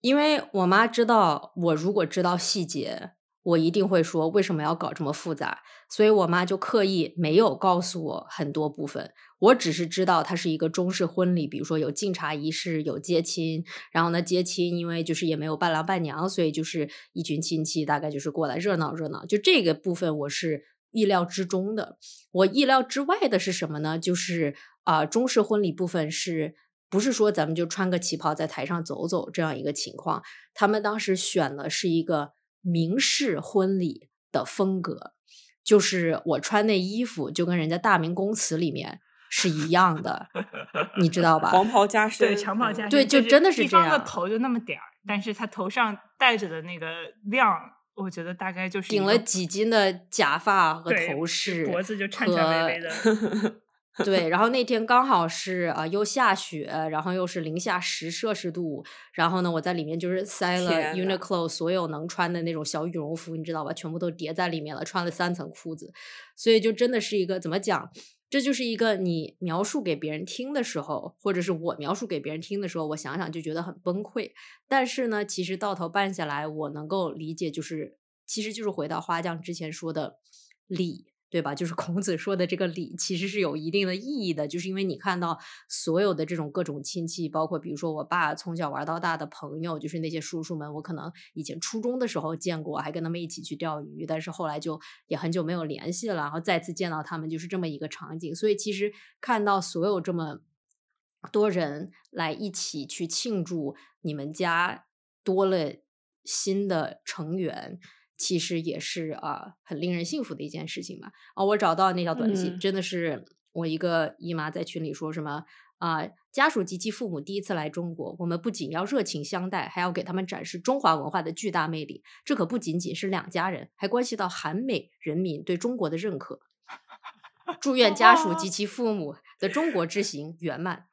因为我妈知道，我如果知道细节，我一定会说为什么要搞这么复杂，所以我妈就刻意没有告诉我很多部分。我只是知道它是一个中式婚礼，比如说有敬茶仪式，有接亲，然后呢接亲，因为就是也没有伴郎伴娘，所以就是一群亲戚，大概就是过来热闹热闹。就这个部分我是意料之中的，我意料之外的是什么呢？就是啊、中式婚礼部分是不是说咱们就穿个旗袍在台上走走这样一个情况？他们当时选的是一个明式婚礼的风格，就是我穿那衣服就跟人家大明宫词里面是一样的，你知道吧？黄袍加身，对，长袍嗯加身，对就真的是这样方的头就那么点儿，但是他头上戴着的那个量，我觉得大概就是顶了几斤的假发和头饰，脖子就颤颤巍巍的。对，然后那天刚好是啊、又下雪，然后又是零下十摄氏度，然后呢，我在里面就是塞了 Uniqlo 所有能穿的那种小羽绒服，你知道吧？全部都叠在里面了，穿了三层裤子，所以就真的是一个怎么讲？这就是一个你描述给别人听的时候，或者是我描述给别人听的时候，我想想就觉得很崩溃。但是呢，其实到头办下来，我能够理解，就是其实就是回到花匠之前说的礼，对吧？就是孔子说的这个礼，其实是有一定的意义的，就是因为你看到所有的这种各种亲戚，包括比如说我爸从小玩到大的朋友，就是那些叔叔们，我可能以前初中的时候见过，还跟他们一起去钓鱼，但是后来就也很久没有联系了，然后再次见到他们，就是这么一个场景。所以其实看到所有这么多人来一起去庆祝你们家多了新的成员，其实也是啊、很令人幸福的一件事情吧。啊、我找到那条短信，嗯真的是我一个姨妈在群里说什么啊、家属及其父母第一次来中国，我们不仅要热情相待，还要给他们展示中华文化的巨大魅力。这可不仅仅是两家人，还关系到韩美人民对中国的认可。祝愿家属及其父母的中国之行圆满。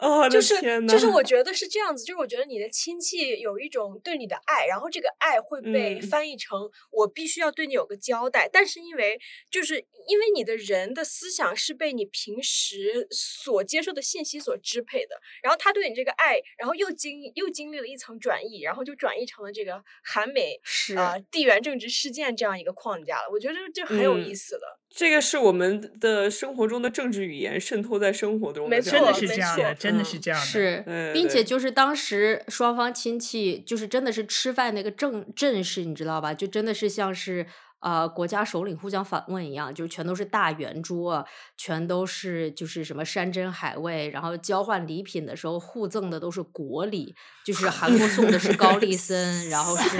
哦，就是就是，我觉得是这样子，就是我觉得你的亲戚有一种对你的爱，然后这个爱会被嗯。翻译成我必须要对你有个交代，但是因为就是因为你的人的思想是被你平时所接受的信息所支配的，然后他对你这个爱，然后又经又经历了一层转译，然后就转译成了这个韩美是啊、地缘政治事件这样一个框架了，我觉得这很有意嗯思的。这个是我们的生活中的政治语言渗透在生活中的真的是这样的，错真的嗯是这样的。是，并且就是当时双方亲戚就是真的是吃饭那个正阵势，你知道吧？就真的是像是呃国家首领互相访问一样，就全都是大圆桌，全都是就是什么山珍海味，然后交换礼品的时候互赠的都是国礼，就是韩国送的是高丽参，然后是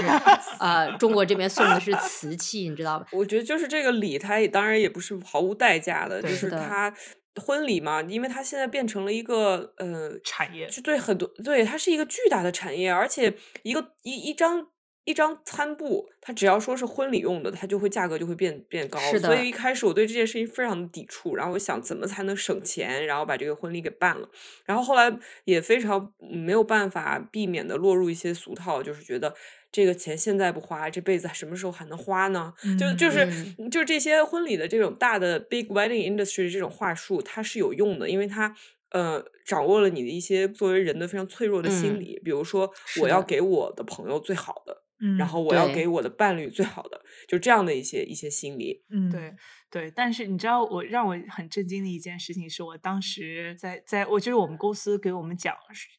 呃中国这边送的是瓷器，你知道吧？我觉得就是这个礼，它也当然也不是毫无代价的，就是它婚礼嘛，因为它现在变成了一个呃产业就对很多对它是一个巨大的产业，而且一个一一张一张餐布，它只要说是婚礼用的，它就会价格就会变变高。是的所以一开始我对这件事情非常的抵触，然后我想怎么才能省钱，然后把这个婚礼给办了。然后后来也非常没有办法避免的落入一些俗套，就是觉得这个钱现在不花，这辈子什么时候还能花呢？就就是、嗯就这些婚礼的这种大的 big wedding industry 这种话术，它是有用的，因为它。呃，掌握了你的一些作为人的非常脆弱的心嗯理，比如说我要给我的朋友最好的，嗯然后我要给我的伴侣最好的，就这样的一些一些心理。嗯，对对，但是你知道我让我很震惊的一件事情是我当时在在我就是我们公司给我们讲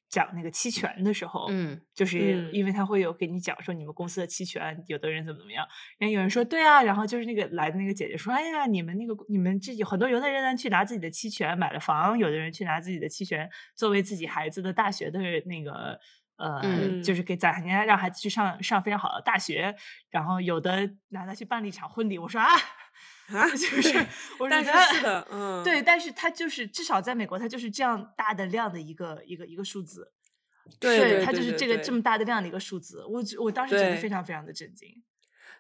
讲那个期权的时候，嗯，就是嗯因为他会有给你讲说你们公司的期权，有的人怎么怎么样，然后有人说对啊，然后就是那个来的那个姐姐说，哎呀，你们那个你们这有很多有的人去拿自己的期权买了房，有的人去拿自己的期权作为自己孩子的大学的那个。呃，嗯就是给攒人家让孩子去上上非常好的大学，然后有的拿他去办了一场婚礼。我说啊，啊，就是对我但觉得是是的，嗯，对，但是他就是至少在美国，他就是这样大的量的一个一个一个数字，对他就是这个这么大的量的一个数字，我我当时觉得非常非常的震惊。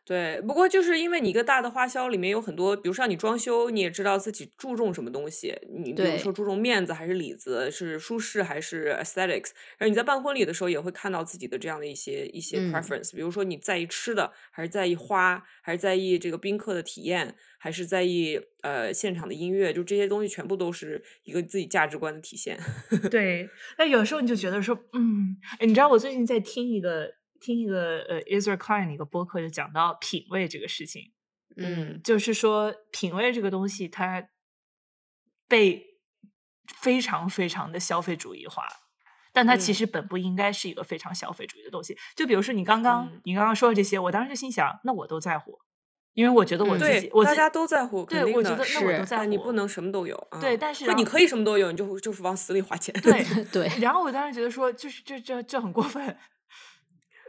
对，不过就是因为你一个大的花销里面有很多，比如说你装修，你也知道自己注重什么东西，你比如说注重面子还是里子，是舒适还是 aesthetics，然后你在办婚礼的时候也会看到自己的这样的一些一些嗯。preference，、比如说你在意吃的，还是在意花，还是在意这个宾客的体验，还是在意呃现场的音乐，就这些东西全部都是一个自己价值观的体现。对，那有时候你就觉得说，嗯，哎你知道我最近在听一个听一个呃 Ezra Klein 的一个播客，就讲到品味这个事情。嗯就是说品味这个东西，它被非常非常的消费主义化，但它其嗯实本不应该是一个非常消费主义的东西。就比如说你刚刚、嗯你刚刚说的这些，我当时就心想，那我都在乎，因为我觉得我嗯自己，对，我大家都在乎，对我觉得那我是都在乎，你不能什么都有。对但是你可以什么都有，你就就是往死里花钱。对对，然后我当时觉得说，就是这这这很过分。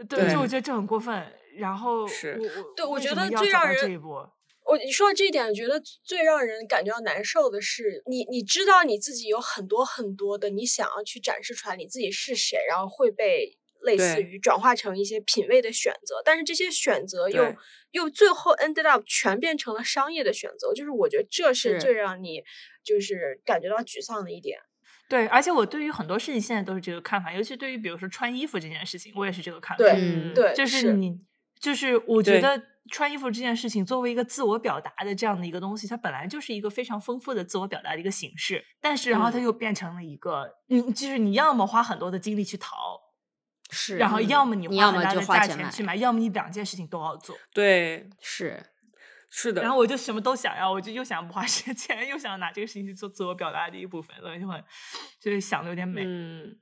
对，对就我觉得这很过分。然后是对我觉得最让人这一步，我你说到这一点，我觉得最让人感觉到难受的是，你你知道你自己有很多很多的你想要去展示出来你自己是谁，然后会被类似于转化成一些品味的选择，但是这些选择又又最后 ended up 全变成了商业的选择，就是我觉得这是是最让你就是感觉到沮丧的一点。对，而且我对于很多事情现在都是这个看法，尤其对于比如说穿衣服这件事情，我也是这个看法。对嗯。对，就是你，就是我觉得穿衣服这件事情作为一个自我表达的这样的一个东西，它本来就是一个非常丰富的自我表达的一个形式，但是然后它嗯。又变成了一个，嗯，就是你要么花很多的精力去淘，是，然后嗯要么你你要么就花很大的花钱买价钱去。买，要么你两件事情都要做。对，是，是的。然后我就什么都想要，我就又想不花 时间，又想拿这个事情去做自我表达的一部分，所以就很就是想的有点美。嗯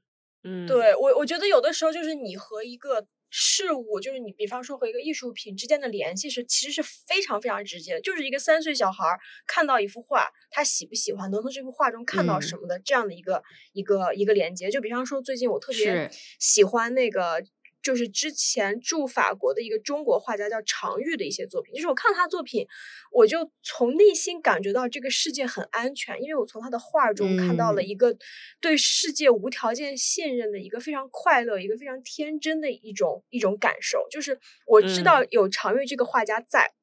嗯，对我，我觉得有的时候就是你和一个事物，就是你比方说和一个艺术品之间的联系是其实是非常非常直接的，就是一个三岁小孩儿看到一幅画，他喜不喜欢，能从这幅画中看到什嗯么的、这样的一个一个一个连接。就比方说最近我特别喜欢那个。就是之前驻法国的一个中国画家叫常玉的一些作品，就是我看他作品，我就从内心感觉到这个世界很安全，因为我从他的画中看到了嗯。一个对世界无条件信任的一个非常快乐、一个非常天真的一种一种感受。就是我知道嗯。有常玉这个画家在，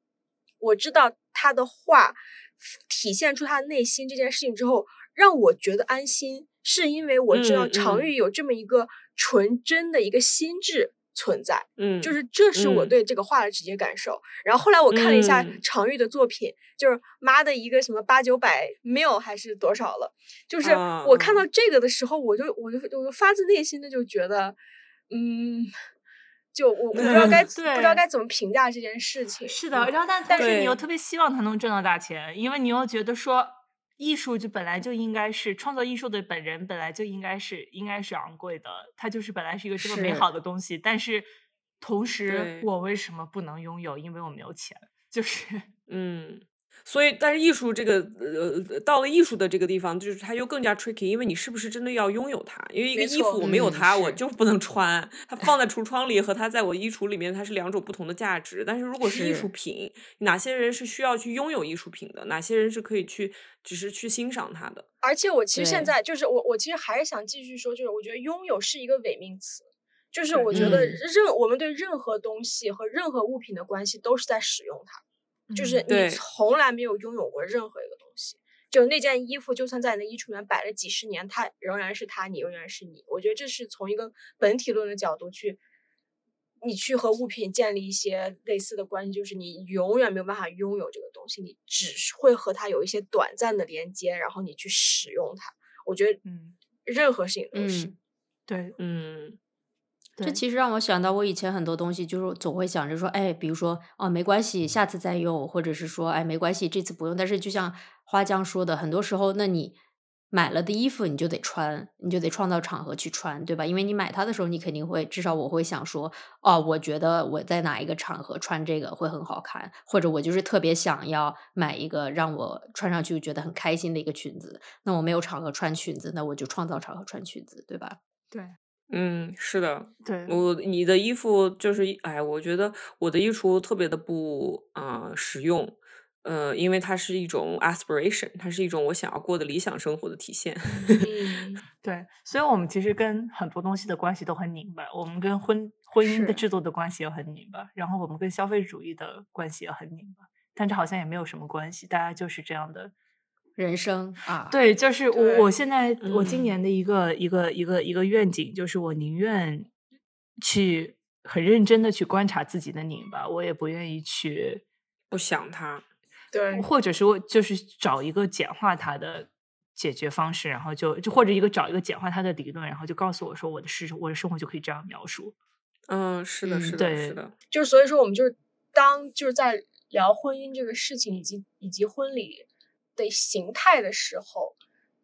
我知道他的画体现出他的内心这件事情之后，让我觉得安心，是因为我知道常玉有这么一个纯真的一个心智存在。嗯，就是这是我嗯对这个画的直接感受。然后后来我看了一下嗯常玉的作品，就是妈的一个什么八九百 mil 还是多少了，就是啊我看啊到这个的时候，我就我就我就发自内心的就觉得，嗯。就我我不知道该 不知道该怎么评价这件事情。是的，嗯然后但但是你又特别希望他能挣到大钱，因为你又觉得说艺术就本来就应该是创造艺术的本人本来就应该是应该是昂贵的，它就是本来是一个这么美好。的东西，但是同时我为什么不能拥有？因为我没有钱，就是。嗯，所以，但是艺术这个呃，到了艺术的这个地方，就是它又更加 tricky，因为你是不是真的要拥有它？因为一个衣服我没有它，我就不能穿。它放在橱窗里和它在我衣橱里面，它是两种不同的价值。但是如果是艺术品，哪些人是需要去拥有艺术品的？哪些人是可以去只是去欣赏它的？而且我其实现在就是我，我其实还是想继续说，就是我觉得拥有是一个伪命词，就是我觉得任我们对任何东西和任何物品的关系都是在使用它。就是你从来没有拥有过任何一个东西，就那件衣服，就算在你的衣橱里面摆了几十年，它仍然是它，你仍然是你。我觉得这是从一个本体论的角度去，你去和物品建立一些类似的关系，就是你永远没有办法拥有这个东西，你只会和它有一些短暂的连接，然后你去使用它。我觉得，嗯，任何事情都是，对，嗯。这其实让我想到，我以前很多东西就是总会想着说，哎，比如说，哦，没关系，下次再用，或者是说，哎，没关系，这次不用。但是就像花江说的，很多时候，那你买了的衣服，你就得穿，你就得创造场合去穿，对吧？因为你买它的时候，你肯定会，至少我会想说，哦，我觉得我在哪一个场合穿这个会很好看，或者我就是特别想要买一个让我穿上去觉得很开心的一个裙子。那我没有场合穿裙子，那我就创造场合穿裙子，对吧？对。嗯，是的，对我你的衣服就是哎，我觉得我的衣橱特别的不啊实用，呃，因为它是一种 aspiration，它是一种我想要过的理想生活的体现。对，所以我们其实跟很多东西的关系都很拧巴，我们跟婚婚姻的制度的关系也很拧巴，然后我们跟消费主义的关系也很拧巴，但这好像也没有什么关系，大家就是这样的。人生啊，对，就是我，我现在我今年的一个一个一个一个愿景，就是我宁愿去很认真的去观察自己的拧巴，我也不愿意去不想它，对，或者说就是找一个简化它的解决方式，然后就就或者一个找一个简化它的理论，然后就告诉我说我的事，我的生活就可以这样描述。嗯，是的，是的，是的，就是所以说我们就是当就是在聊婚姻这个事情，以及以及婚礼。的形态的时候，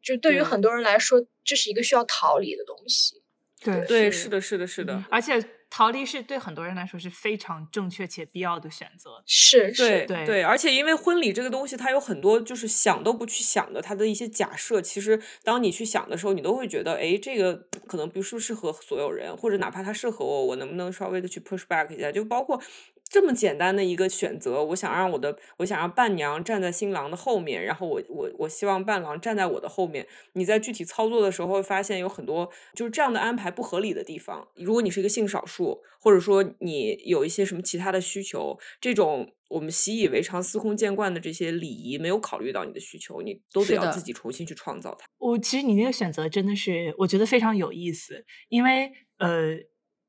就对于很多人来说，这是一个需要逃离的东西。对对，是的，是的，是的。而且逃离是对很多人来说是非常正确且必要的选择。是，对对对。而且因为婚礼这个东西，它有很多就是想都不去想的，它的一些假设，其实当你去想的时候，你都会觉得，哎，这个可能不是适合所有人，或者哪怕它适合我，我能不能稍微的去 push back 一下？就包括。这么简单的一个选择，我想让我的，我想让伴娘站在新郎的后面，然后我我我希望伴郎站在我的后面。你在具体操作的时候会发现有很多就是这样的安排不合理的地方。如果你是一个性少数，或者说你有一些什么其他的需求，这种我们习以为常、司空见惯的这些礼仪没有考虑到你的需求，你都得要自己重新去创造它。我其实你那个选择真的是我觉得非常有意思，因为呃。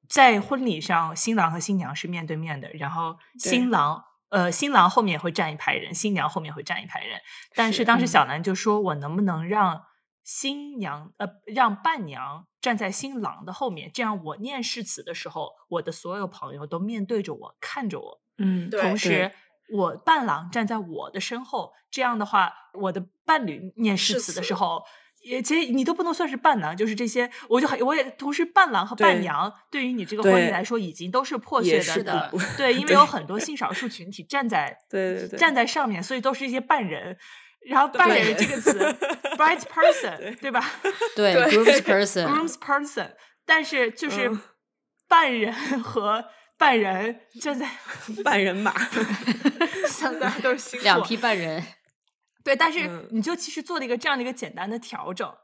在婚礼上，新郎和新娘是面对面的，然后新郎呃，新郎后面会站一排人，新娘后面会站一排人。但是当时小南就说：“我能不能让新娘呃，让伴娘站在新郎的后面？这样我念誓词的时候，我的所有朋友都面对着我，看着我。嗯，同时我伴郎站在我的身后，这样的话，我的伴侣念誓词的时候。”也其实你都不能算是伴郎，就是这些，我就很我也同时伴郎和伴娘，对于你这个婚礼来说，已经都是破碎的，对，因为有很多性少数群体站在 对对对站在上面，所以都是一些伴人。然后伴人这个词，“bright person，对吧？对，groom person，groom person，但是就是半人和半人站在半人马，相当都是两批伴人。对，但是你就其实做了一个这样的一个简单的调整，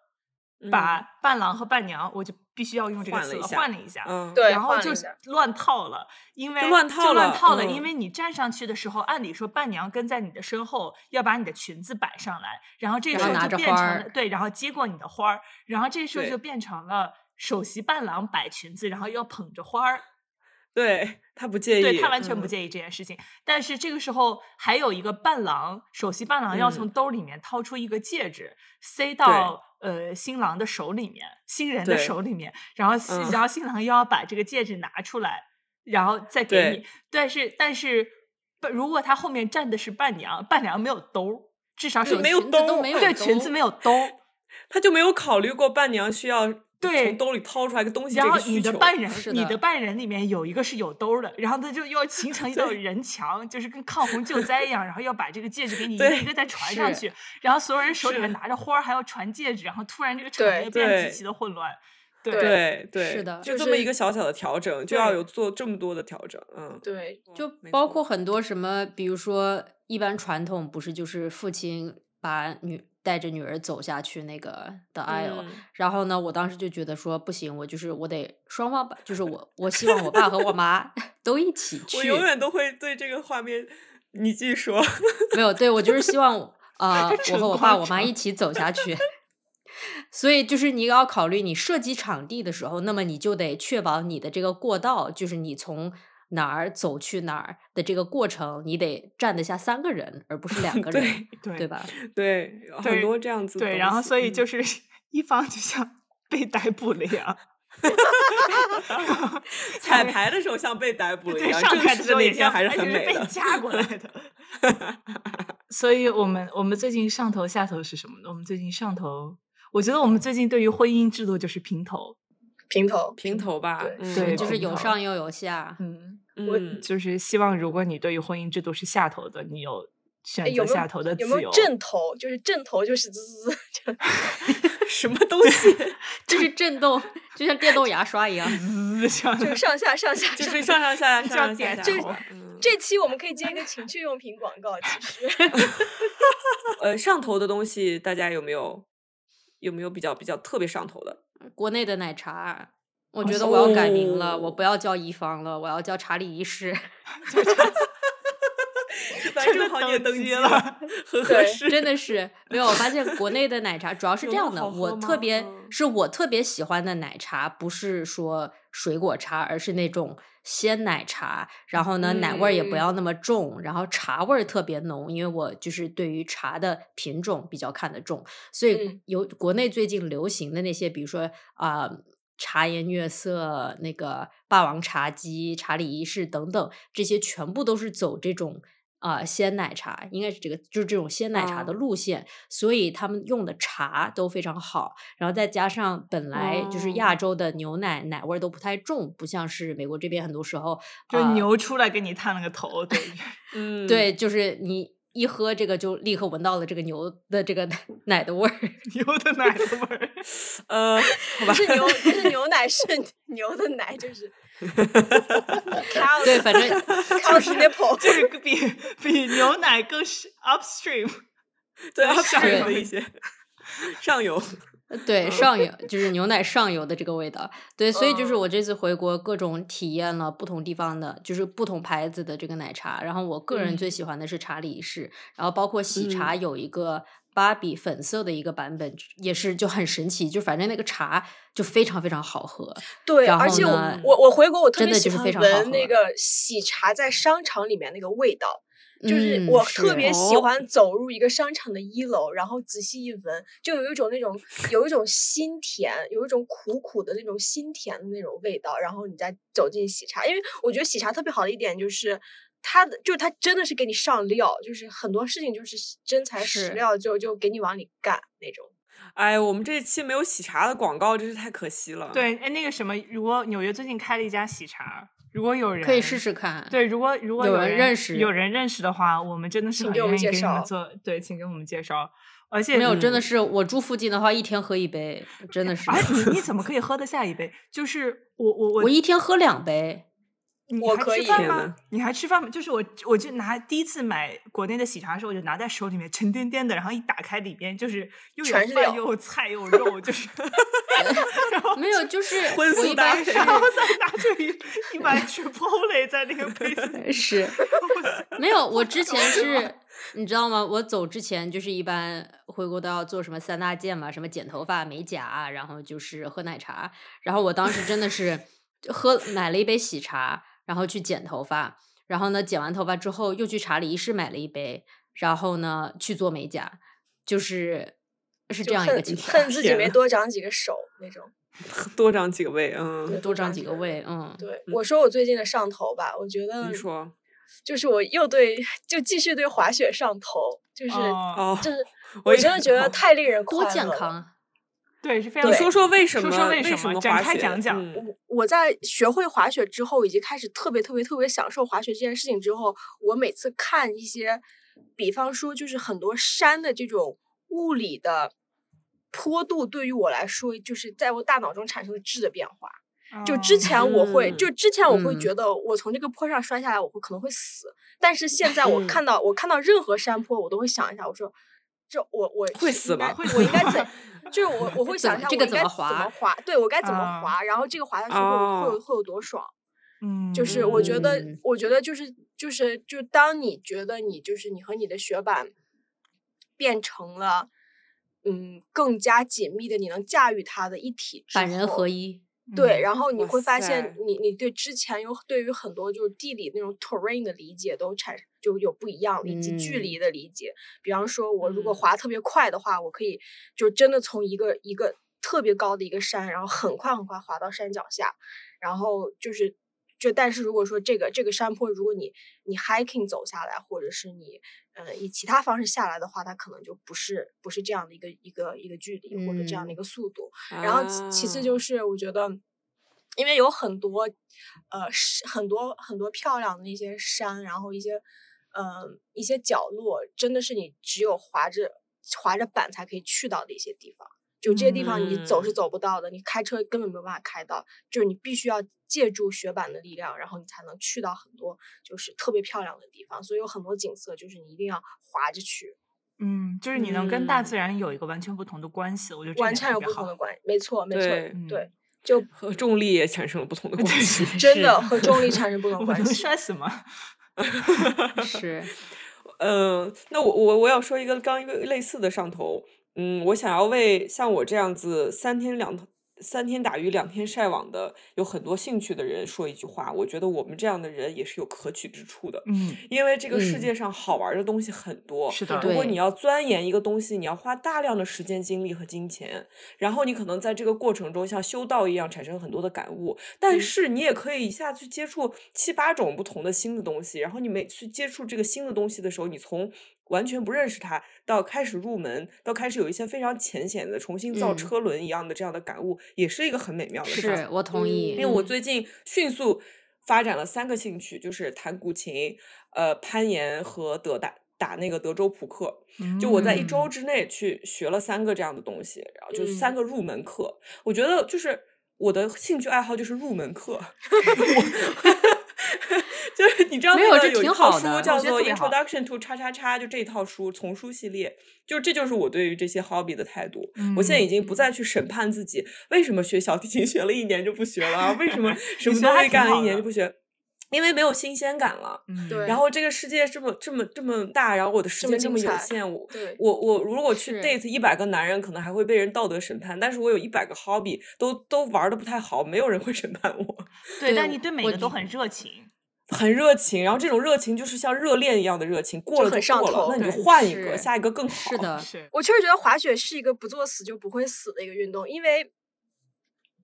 把伴郎和伴娘，我就必须要用这个词换了一下，嗯，对，然后就乱套了，因为乱套了，乱套了，因为你站上去的时候，按理说伴娘跟在你的身后，要把你的裙子摆上来，然后这时候就变成了对，然后接过你的花儿，然后这时候就变成了首席伴郎摆裙子，然后要捧着花儿。对他不介意，对他完全不介意这件事情。但是这个时候还有一个伴郎，首席伴郎要从兜里面掏出一个戒指，塞到呃新郎的手里面，新人的手里面，然后然后新郎又要把这个戒指拿出来，然后再给你。但是但是，如果他后面站的是伴娘，伴娘没有兜，至少是没有兜，对裙子没有兜，他就没有考虑过伴娘需要。对从兜里掏出来个东西，然后。你的半人，的你的半人里面有一个是有兜的，然后他就要形成一道 人墙，就是跟抗洪救灾一样，然后要把这个戒指给你一个一个再传上去，然后所有人手里面拿着花儿还要传戒指，然后突然这个场对面变得极其的混乱。对对对，是的就这么一个小小的调整，就要有做这么多的调整，嗯，对，就包括很多什么，比如说一般传统不是就是父亲把女带着女儿走下去那个的 aisle，、嗯然后呢，我当时就觉得说不行，我就是我得双方把，就是我我希望我爸和我妈 都一起去，我永远都会对这个画面，你继续说。没有，对我就是希望呃，我和我爸我妈一起走下去。所以就是你要考虑你设计场地的时候，那么你就得确保你的这个过道，就是你从哪儿走去哪儿的这个过程，你得站得下三个人，而不是两 个人，对对吧？对，很多这样子的对，然后所以就是 一方就像被逮捕了一样，彩排的时候像被逮捕了一对，样，上台的时候也像天还是很美的。夹过来的。所以我们我们最近上头下头是什么呢？我们最近上头，我觉得我们最近对于婚姻制度就是平头，平头平头吧对，嗯对就是有上又有下，嗯，我嗯，就是希望如果你对于婚姻制度是下头的，你有选择下头的有没有。正头？就是正头就是滋滋滋，就 什么东西？就是震动，就像电动牙刷一样。滋像 就是上下上下就上是上上下下上上点下头下。嗯这期我们可以接一个情趣用品广告，其实呃，上头的东西大家有没有有没有比较比较特别上头的？国内的奶茶，我哦觉得我要改名了，我哦不要叫一方了，我要叫查理一世。咱真的正好你也登登基了 合适。真的是没有，我发现国内的奶茶主要是这样的，我特别嗯是我特别喜欢的奶茶，不是说水果茶，而是那种鲜奶茶，然后呢奶味儿也不嗯要那么重，然后茶味儿特别浓，因为我就是对于茶的品种比较看得重，所以嗯有国内最近流行的那些，比如说啊。茶颜悦色、那个霸王茶姬、查理一世等等，这些全部都是走这种啊、鲜奶茶，应该是这个就是这种鲜奶茶的哦。路线，所以他们用的茶都非常好，然后再加上本来就是哦。亚洲的牛奶奶味儿都不太重，不像是美国这边很多时候就呃牛出来给你探了个头，对，嗯，对，就是你一喝这个就立刻闻到了这个牛的这个 奶的味儿。牛的奶的味儿。呃，好吧，不是牛，不是牛奶，是牛的奶，就是对，反正 nipple，这个比比牛奶更是 upstream，对上游的一些上游，对上游就是牛奶上游的这个味道，对，所以就是嗯。我这次回国各种体验了不同地方的，就是不同牌子的这个奶茶，然后我个人最嗯。喜欢的是查理一世，然后包括喜茶有一个芭比粉色的一个版本，也是就很神奇，就反正那个茶就非常非常好喝，对，而且我我我回国，我特真的别喜欢就是闻那个喜茶在商场里面那个味道。就是嗯我特别喜哦欢走入一个商场的一楼，然后仔细一闻，就有一种那种有一种心甜，有一种苦苦的那种心甜的那种味道。然后你再走进喜茶，因为我觉得喜茶特别好的一点就是它的，就是它真的是给你上料，就是很多事情就是真材实是料，就就给你往里干那种。哎，我们这期没有喜茶的广告，真是太可惜了。，对，哎，那个什么，如果纽约最近开了一家喜茶，如果有人可以试。试看。对，如果如果有人人认识有人认识的话，我们真的是请给我们很愿意给你们介绍做。对，请给我们介绍。而且没有，真的嗯是我住附近的话，一天喝一杯，真的是。哎，你你 怎么可以喝得下一杯？就是我我我我一天喝两杯，你还我可以吃饭吗？你还吃饭吗？就是我，我就拿第一次买国内的喜茶的时候，我就拿在手里面沉甸甸的，然后一打开里边就是又有全是料饭又有菜又有肉，就是，然后没有，就是荤我素搭配一般是然后再拿出一一碗 Chipotle 在那个杯子里。是没有，我之 前是，你知道吗？我走之前就是一般回国都要做什么三大件嘛，什么剪头发、美甲，啊然后就是喝奶茶。然后我当时真的是喝买了一杯喜茶，然后去剪头发，然后呢剪完头发之后又去查理一世买了一杯，然后呢去做美甲，就是是这样一个情况。恨自己没多长几个手那种。多长几个胃，嗯，多长几个胃，嗯，对，我说我最近的上头吧，我觉得你说就是我又对，就继续对滑雪上头，就是、哦，哦，就是，我真的觉得哦太令人多快乐了。健康。对，是非常你说说为什么？说说为什么？展？开讲讲。嗯我我在学会滑雪之后，以及开始特别特别特别享受滑雪这件事情之后，我每次看一些，比方说就是很多山的这种物理的坡度，对于我来说，就是在我大脑中产生了质的变化。就之前我会，嗯就之前我会嗯觉得我从这个坡上摔下来，我会可能会死。但是现在我看到我看到任何山坡，我都会想一下，我说这我我会死吗我应该怎？就是我我会想一下，这个我应该怎么滑滑？对我该怎么啊滑？然后这个滑下去会有会会有多爽？嗯，就是我觉得嗯，我觉得就是就是就当你觉得你就是你和你的雪板变成了嗯更加紧密的，你能驾驭它的一体之百人后合一。对，嗯然后你会发现你，你对之前有对于很多就是地理那种 terrain 的理解都产就有不一样，以及距嗯。离的理解。比方说，我如果嗯。滑特别快的话，我可以就真的从一个一个特别高的一个山，然后很快很快滑到山脚下，然后就是就但是如果说这个这个山坡，如果你你 hiking 走下来，或者是你呃以其他方式下来的话，它可能就不是不是这样的一个一个一个距离或者这样的一嗯个速度。然后其其次啊就是我觉得，因为有很多呃是很多很多漂亮的那些山，然后一些呃一些角落，真的是你只有滑着滑着板才可以去到的一些地方。就这些地方你走是嗯走不到的，你开车根本没有办法开到，就是你必须要借助雪板的力量，然后你才能去到很多就是特别漂亮的地方。所以有很多景色就是你一定要滑着去，嗯，就是你能跟大嗯自然有一个完全不同的关系，我觉得完全有不同的关系。没错，没错，对就和重力也产生了不同的关系。真的和重力产生不同 关系。摔死吗？是，呃，那我我我要说一个刚一个类似的上头，嗯，我想要为像我这样子三天两三天打鱼两天晒网的有很多兴趣的人说一句话，我觉得我们这样的人也是有可取之处的，嗯，因为这个世嗯。界上好玩儿的东西很多，是的如果你要钻研一个东西，你要花大量的时间、精力和金钱，然后你可能在这个过程中像修道一样产生很多的感悟，但嗯。是你也可以一下去接触七八种不同的新的东西，然后你每次接触这个新的东西的时候，你从完全不认识它到开始入门，到开始有一些非常浅显的重新造嗯车轮一样的这样的感悟，也是一个很美妙的事情。是我同意。因为我嗯最近迅速发展了三个兴趣，就是弹古琴、呃攀岩和德打打那个德州扑克。就我在一周嗯之内去学了三个这样的东西，然后就是三嗯个入门课。我觉得就是我的兴趣爱好就是入门课。我就是你知道没有这那个有一挺套书好的叫做《Introduction to 叉叉叉》，就这一套书丛书系列，就这就是我对于这些 hobby 的态度。我现在已经不再去审判自己，为什么学小提琴 学了一年就不学了啊？为什么 什么学还挺东西干了一年就不学？因为没有新鲜感了。嗯对然后这个世界这么这么这么大，然后我的时间这么有限，我我我如果去 date 一百个男人，可能还会被人道德审判，但是我有一百个 hobby 都都玩的不太好，没有人会审判我。对，但你对每个都很热情。很热情，然后这种热情就是像热恋一样的热情，过了很就过了，上头那你就换一个，下一个更好。是的，是，我确实觉得滑雪是一个不作死就不会死的一个运动，因为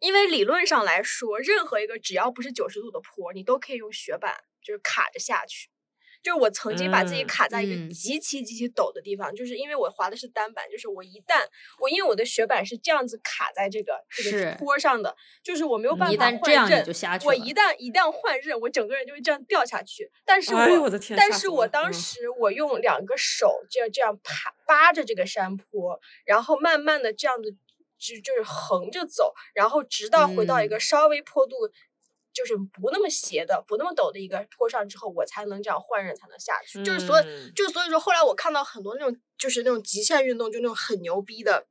因为理论上来说，任何一个只要不是九十度的坡，你都可以用雪板就是卡着下去。就是我曾经把自己嗯卡在一嗯个极其极其陡的地方，就是因为我滑的是单板，就是我一旦我因为我的雪板是这样子卡在这个这个坡上的，就是我没有办法换刃就下去我一旦一旦换刃，我整个人就会这样掉下去。但是我、但是我当时我用两个手这样这样扒扒着这个山坡，然后慢慢的这样子就就是横着走，然后直到回到一个嗯稍微坡度。就是不那么斜的、不那么陡的一个坡上之后，我才能这样换刃才能下去。就是所以，嗯就是所以说，后来我看到很多那种就是那种极限运动，就那种很牛逼的，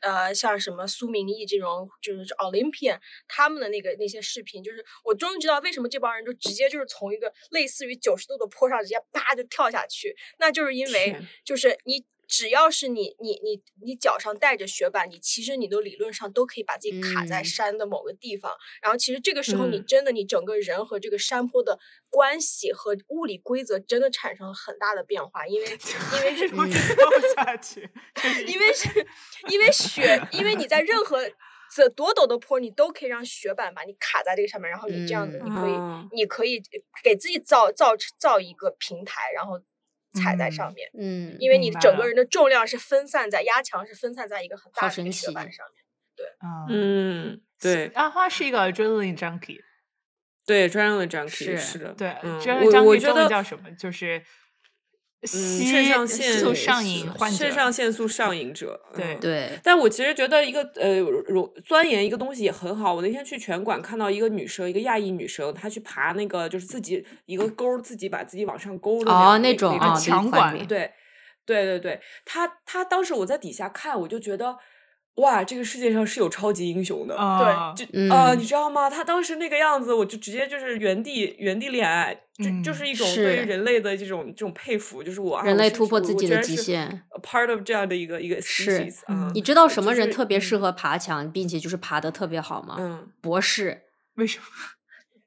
呃，像什么苏明义这种就是 Olympian 他们的那个那些视频，就是我终于知道为什么这帮人就直接就是从一个类似于九十度的坡上直接啪就跳下去，那就是因为就是你。只要是你你你你脚上带着雪板，你其实你都理论上都可以把自己卡在嗯。山的某个地方。然后其实这个时候你嗯。真的你整个人和这个山坡的关系和物理规则真的产生了很大的变化，因为因为是我跳下去，因为是 因为雪，因为你在任何这多陡的坡，你都可以让雪板把你卡在这个上面，然后你这样子，嗯。你可以、啊你可以给自己造造造一个平台，然后踩在上嗯面，嗯，因为你整个人的重量是分散在压强是分散在一个很大的一个雪板上面。对，嗯，对阿花是一个 adrenaline junkie，对，专用的 junkie 是是的，对我 junkie 我觉得叫什么？就是嗯，吸肾上腺素上瘾患者，肾上腺素上瘾者，对嗯。对，但我其实觉得一个呃，融钻研一个东西也很好。我那天去拳馆看到一个女生，一个亚裔女生，她去爬那个就是自己一个钩，自己把自己往上勾的哦，那那种啊，那种强管对，对对对，她她当时我在底下看，我就觉得哇，这个世界上是有超级英雄的。啊，就呃，嗯你知道吗？他当时那个样子，我就直接就是原地原地恋爱，就就嗯是一种对于人类的这种这种佩服，就是我啊人类突破自己的极限 a part of 这样的一个一个是 species 啊，你知道什么人特别适嗯合爬墙，并且就是爬的特别好吗？嗯，博士。为什么？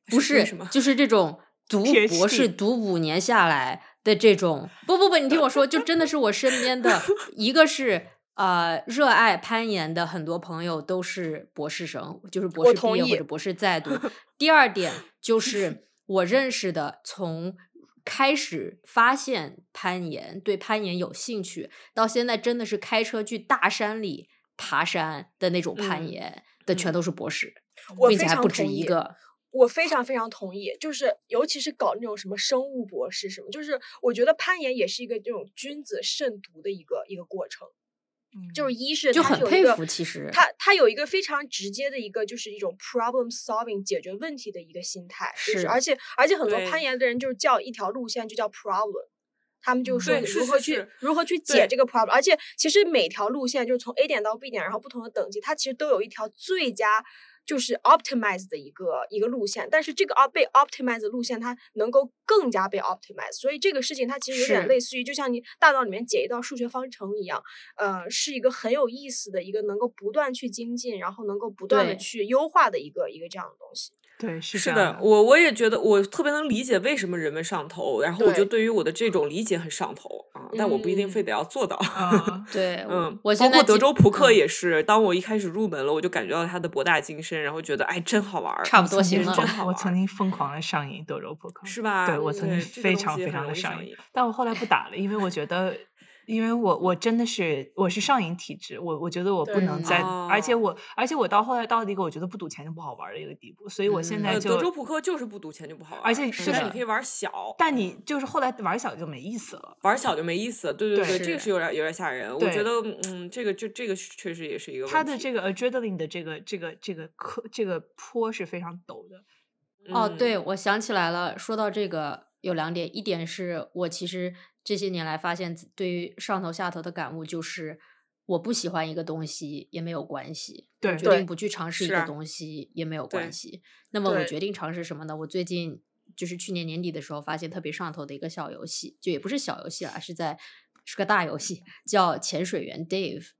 不 是为什么，就是这种 读博士读五年下来的这种，不不不，你听我说，就真的是我身边的 一个是呃热爱攀岩的很多朋友都是博士生，就是博士毕业或者博士在读。第二点 就是我认识的从。开始发现攀岩，对攀岩有兴趣，到现在真的是开车去大山里爬山的那种攀嗯岩的，全嗯都是博士，并且还不止一个。我非常非常同意，就是尤其是搞那种什么生物博士什么，就是我觉得攀岩也是一个这种君子慎独的一个一个过程。就是一是就是有一个佩服其实。他他有一个非常直接的一个就是一种 problem solving 解决问题的一个心态，就是是而且。而且很多攀岩的人就是叫一条路线就叫 problem。他们就嗯说如何去如何去解这个 problem，而且其实每条路线就是从 A 点到 B 点，然后不同的等级，它其实都有一条最佳就是 optimize 的一个一个路线，但是这个 op 被 optimize 的路线它能够更加被 optimize，所以这个事情它其实有点类似于就像你大脑里面解一道数学方程一样，呃，是一个很有意思的一个能够不断去精进，然后能够不断的去优化的一个一个这样的东西。对，是是这样的，我我也觉得我特别能理解为什么人们上头，然后我就对对于我的这种理解很上头啊，但我不一定非嗯得要做到。啊，对，嗯，我包括德州扑克嗯也是，当我一开始入门了，我就感觉到它的博大精深，然后觉得哎真好玩儿，差不多曾经行了我真好玩儿曾经疯狂的上瘾德州扑克，是吧？对我曾经非常非常的上瘾，但我后来不打了，因为我觉得，因为我我真的是我是上瘾体质，我我觉得我不能再，而且哦我而且我到后来到了一个我觉得不赌钱就不好玩儿的一个地步，所以我现在就、德州扑克就是不赌钱就不好玩儿，而且就是你可以玩小，但你就是后来玩小就没意思了。玩小就没意思。对对对对，这个是是有点有点吓人。我觉得嗯，这个就这个确实也是一个问题它的这个 adrenaline 的这个这个这个科这个坡是非常陡的。哦，对，嗯我想起来了。说到这个，有两点，一点是我其实这些年来发现，自对于上头下头的感悟就是，我不喜欢一个东西也没有关系，对对决定不去尝试一个东西也没有关系。那么我决定尝试什么呢？我最近就是去年年底的时候，发现特别上头的一个小游戏，就也不是小游戏了，是在是个大游戏，叫潜水员 Dave。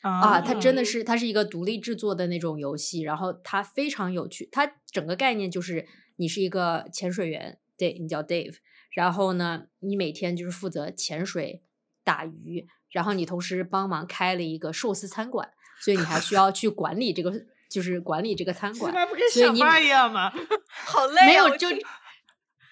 啊，它真的嗯是它是一个独立制作的那种游戏，然后它非常有趣。它整个概念就是你是一个潜水员，对你叫 Dave，然后呢，你每天就是负责潜水、打鱼，然后你同时帮忙开了一个寿司餐馆，所以你还需要去管理这个，就是管理这个餐馆。不跟上所以你每班一样吗？好累啊！没有就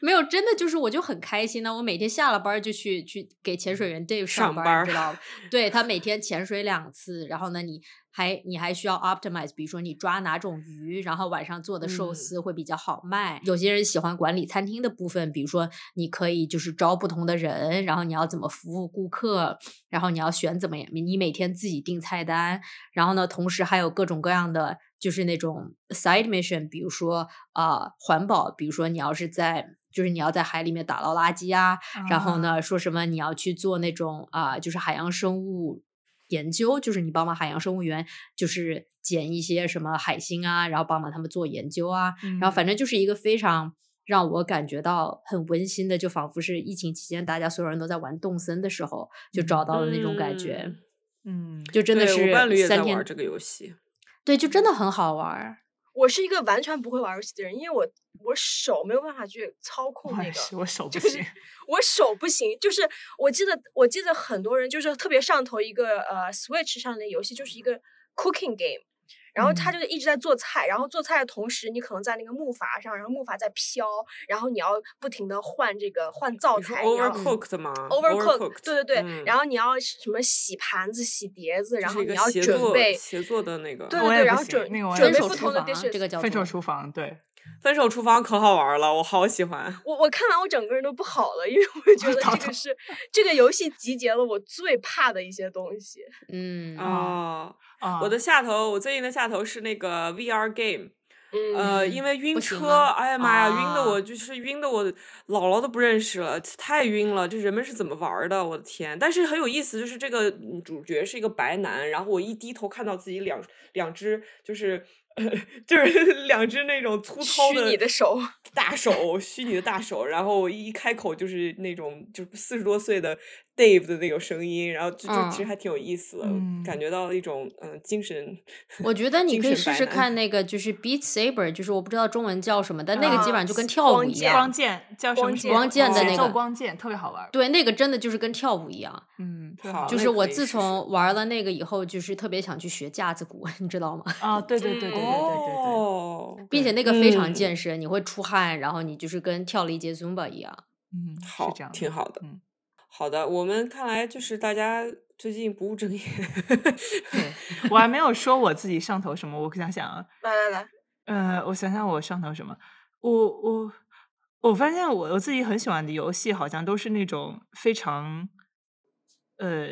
没有，真的就是我就很开心呢。我每天下了班儿就去去给潜水员 Dave 班，上班知道吗？对他每天潜水两次，然后呢，你还你还需要 optimize，比如说你抓哪种鱼，然后晚上做的寿嗯。司会比较好卖。有些人喜欢管理餐厅的部分，比如说你可以就是招不同的人，然后你要怎么服务顾客，然后你要选怎么样，你每天自己定菜单，然后呢，同时还有各种各样的就是那种 side mission，比如说啊、呃环保，比如说你要是在就是你要在海里面打捞垃圾啊，然后呢说什么你要去做那种啊、就是海洋生物研究，就是你帮忙海洋生物园就是捡一些什么海星啊，然后帮忙他们做研究啊，然后反正就是一个非常。让我感觉到很温馨的，就仿佛是疫情期间大家所有人都在玩动森的时候，就找到了那种感觉，嗯嗯，就真的对我伴侣是三天也在玩这个游戏。对，就真的很好玩儿。我是一个完全不会玩游戏的人，因为我我手没有办法去操控那个，我手不就是行。我手不行。就是我记得我记得很多人就是特别上头一个呃 Switch 上的游戏，就是一个 cooking game。然后他嗯就一直在做菜，然后做菜的同时，你可能在那个木筏上，然后木筏在飘，然后你要不停的换这个换灶台，你要 overcooked 吗 overcook，对对对，嗯然后你要什么洗盘子、洗碟子，然后你要准备，协作的那个。对对对，然后准准备不同的厨房啊 dishes，这个叫做分手厨房对。分手厨房可好玩了，我好喜欢。我我看完我整个人都不好了，因为我觉得这个是 这个游戏集结了我最怕的一些东西。嗯哦，啊，我的下头，我最近的下头是那个 VR game。嗯，呃，因为晕车，哎呀妈呀，晕的啊我就是晕的我姥姥都不认识了，太晕了。这人们是怎么玩儿的？我的天！但是很有意思，就是这个嗯主角是一个白男，然后我一低头看到自己两两只就是。呃，就是两只那种粗糙虚拟的手大手，虚拟的大手，然后一开口就是那种就是四十多岁的 Dave 的那种声音，然后就就其实嗯还挺有意思的，嗯感觉到一种嗯、呃精神。我觉得你可以试试看那个，就是 Beat Saber，就是我不知道中文叫什么，但那个基本啊上就跟跳舞一样光。剑叫什么光剑什么光剑的那个光剑特别好玩。对，那个真的就是跟跳舞一样。嗯，好好玩就是我自从玩了那个以后，就是特别想去学架子鼓，你知道吗？啊，对对对对对对对对。哦，并且那个非常嗯健身，你会出汗，然后你就是跟跳了一节 Zumba 一样。嗯，好是这样，挺好的。嗯，好的，我们看来就是大家最近不务正业。对，我还没有说我自己上头什么，我想想啊，来来来，呃，我想想我上头什么，我我我发现我我自己很喜欢的游戏，好像都是那种非常呃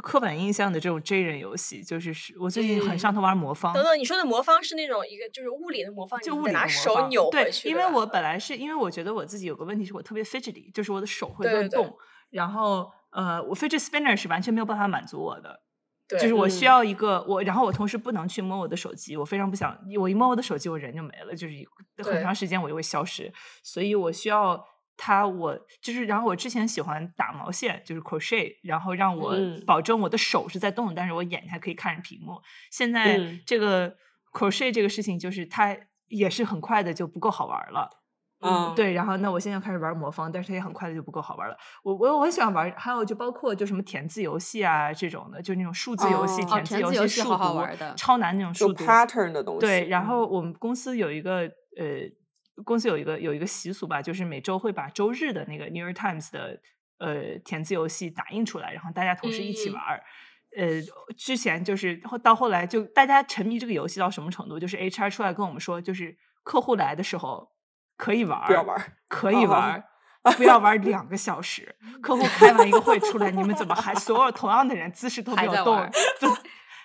刻板印象的这种 J 人游戏，就是是我最近很嗯上头玩魔方。等等，你说的魔方是那种一个就是物理的魔方，就拿手扭对回，去因为我本来是因为我觉得我自己有个问题是我特别 fidgety，就是我的手会对对对乱动，然后呃，我 fidget spinner 是完全没有办法满足我的，对就是我需嗯。要一个我，然后我同时不能去摸我的手机，我非常不想，我一摸我的手机，我人就没了，就是很长时间我就会消失，所以我需要它，我就是，然后我之前喜欢打毛线，就是 crochet，然后让我嗯。保证我的手是在动的，但是我眼睛还可以看着屏幕。现在嗯。这个 crochet 这个事情，就是它也是很快的就不够好玩了。嗯，对，然后那我现在开始玩魔方，但是它也很快的就不够好玩了。我我我很喜欢玩，还有就包括就什么填字游戏啊这种的，就那种数字游戏、哦填字游戏戏、数好好独玩的超难那种数独。pattern 的东西。对，然嗯后我们公司有一个呃，公司有一个有一个习俗吧，就是每周会把周日的那个 New York Times 的呃填字游戏打印出来，然后大家同时一起嗯玩儿。呃，之前就是后到后来就大家沉迷这个游戏到什么程度？就是 HR 出来跟我们说，就是客户来的时候可以玩儿，不要玩儿。可以哦玩儿。不要玩儿两个小时，客户开完一个会出来，你们怎么还？所有同样的人姿势都没有动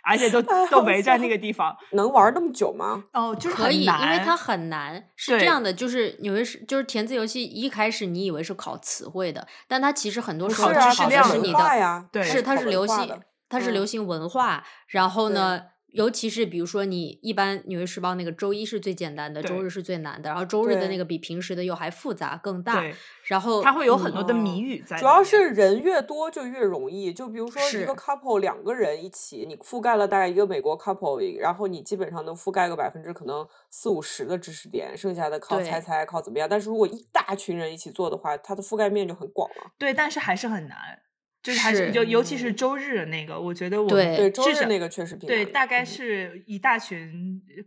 而且都 都围在那个地方，能玩那么久吗？哦，就是可以，因为它很难。是这样的，就是以为是就是填字游戏，一开始你以为是考词汇的，但它其实很多时候考的考的是你的，文化呀，对是它是流行它是嗯。流行文化。然后呢，尤其是比如说你一般《纽约时报》那个周一是最简单的，周日是最难的，然后周日的那个比平时的又还复杂更大。然后它会有很多的哦谜语在里面。主要是人越多就越容易，就比如说一个 couple 两个人一起，你覆盖了大概一个美国 couple，然后你基本上能覆盖个百分之可能四五十的知识点，剩下的靠猜猜，靠怎么样。但是如果一大群人一起做的话，它的覆盖面就很广了。对，但是还是很难，就是还是是就尤其是嗯周日的那个，我觉得我对们对，周至少日那个确实挺对，大概嗯是一大群。呃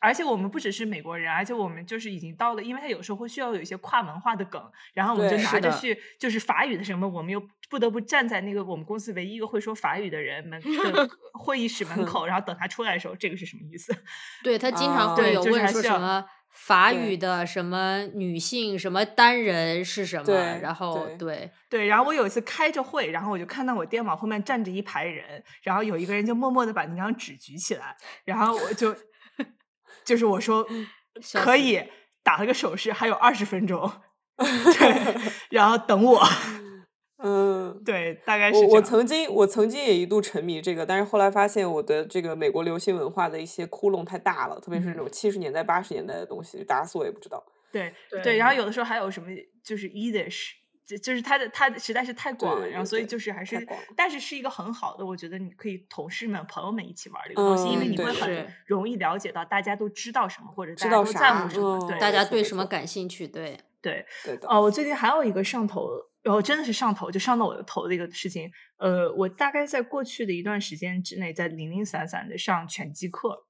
而且我们不只是美国人，而且我们就是已经到了，因为他有时候会需要有一些跨文化的梗，然后我们就拿着去，就是法语的什么，我们又不得不站在那个我们公司唯一一个会说法语的人门的 会议室门口，然后等他出来的时候，这个是什么意思？对他经常啊会有问说什么法语的什么女性什么单人是什么，然后对对。对，然后我有一次开着会，然后我就看到我电脑后面站着一排人，然后有一个人就默默的把那张纸举起来，然后我就 就是我说可以打了个手势，还有二十分钟，对，然后等我，嗯。对，大概是我我曾经我曾经也一度沉迷这个，但是后来发现我的这个美国流行文化的一些窟窿太大了，特别是那嗯种七十年代八十年代的东西，打死我也不知道。对对对，然后有的时候还有什么就是 Yiddish。就就是它的它的实在是太广了，然后所以就是还是但是是一个很好的，我觉得你可以同事们、朋友们一起玩这个东西，因为你会很容易了解到大家都知道什么，或者大知道家都在什么，嗯对，大家对什么感兴趣？对，对，对的。哦，我最近还有一个上头，然后真的是上头，就上到我的头的一个事情。呃，我大概在过去的一段时间之内，在零零散散的上拳击课，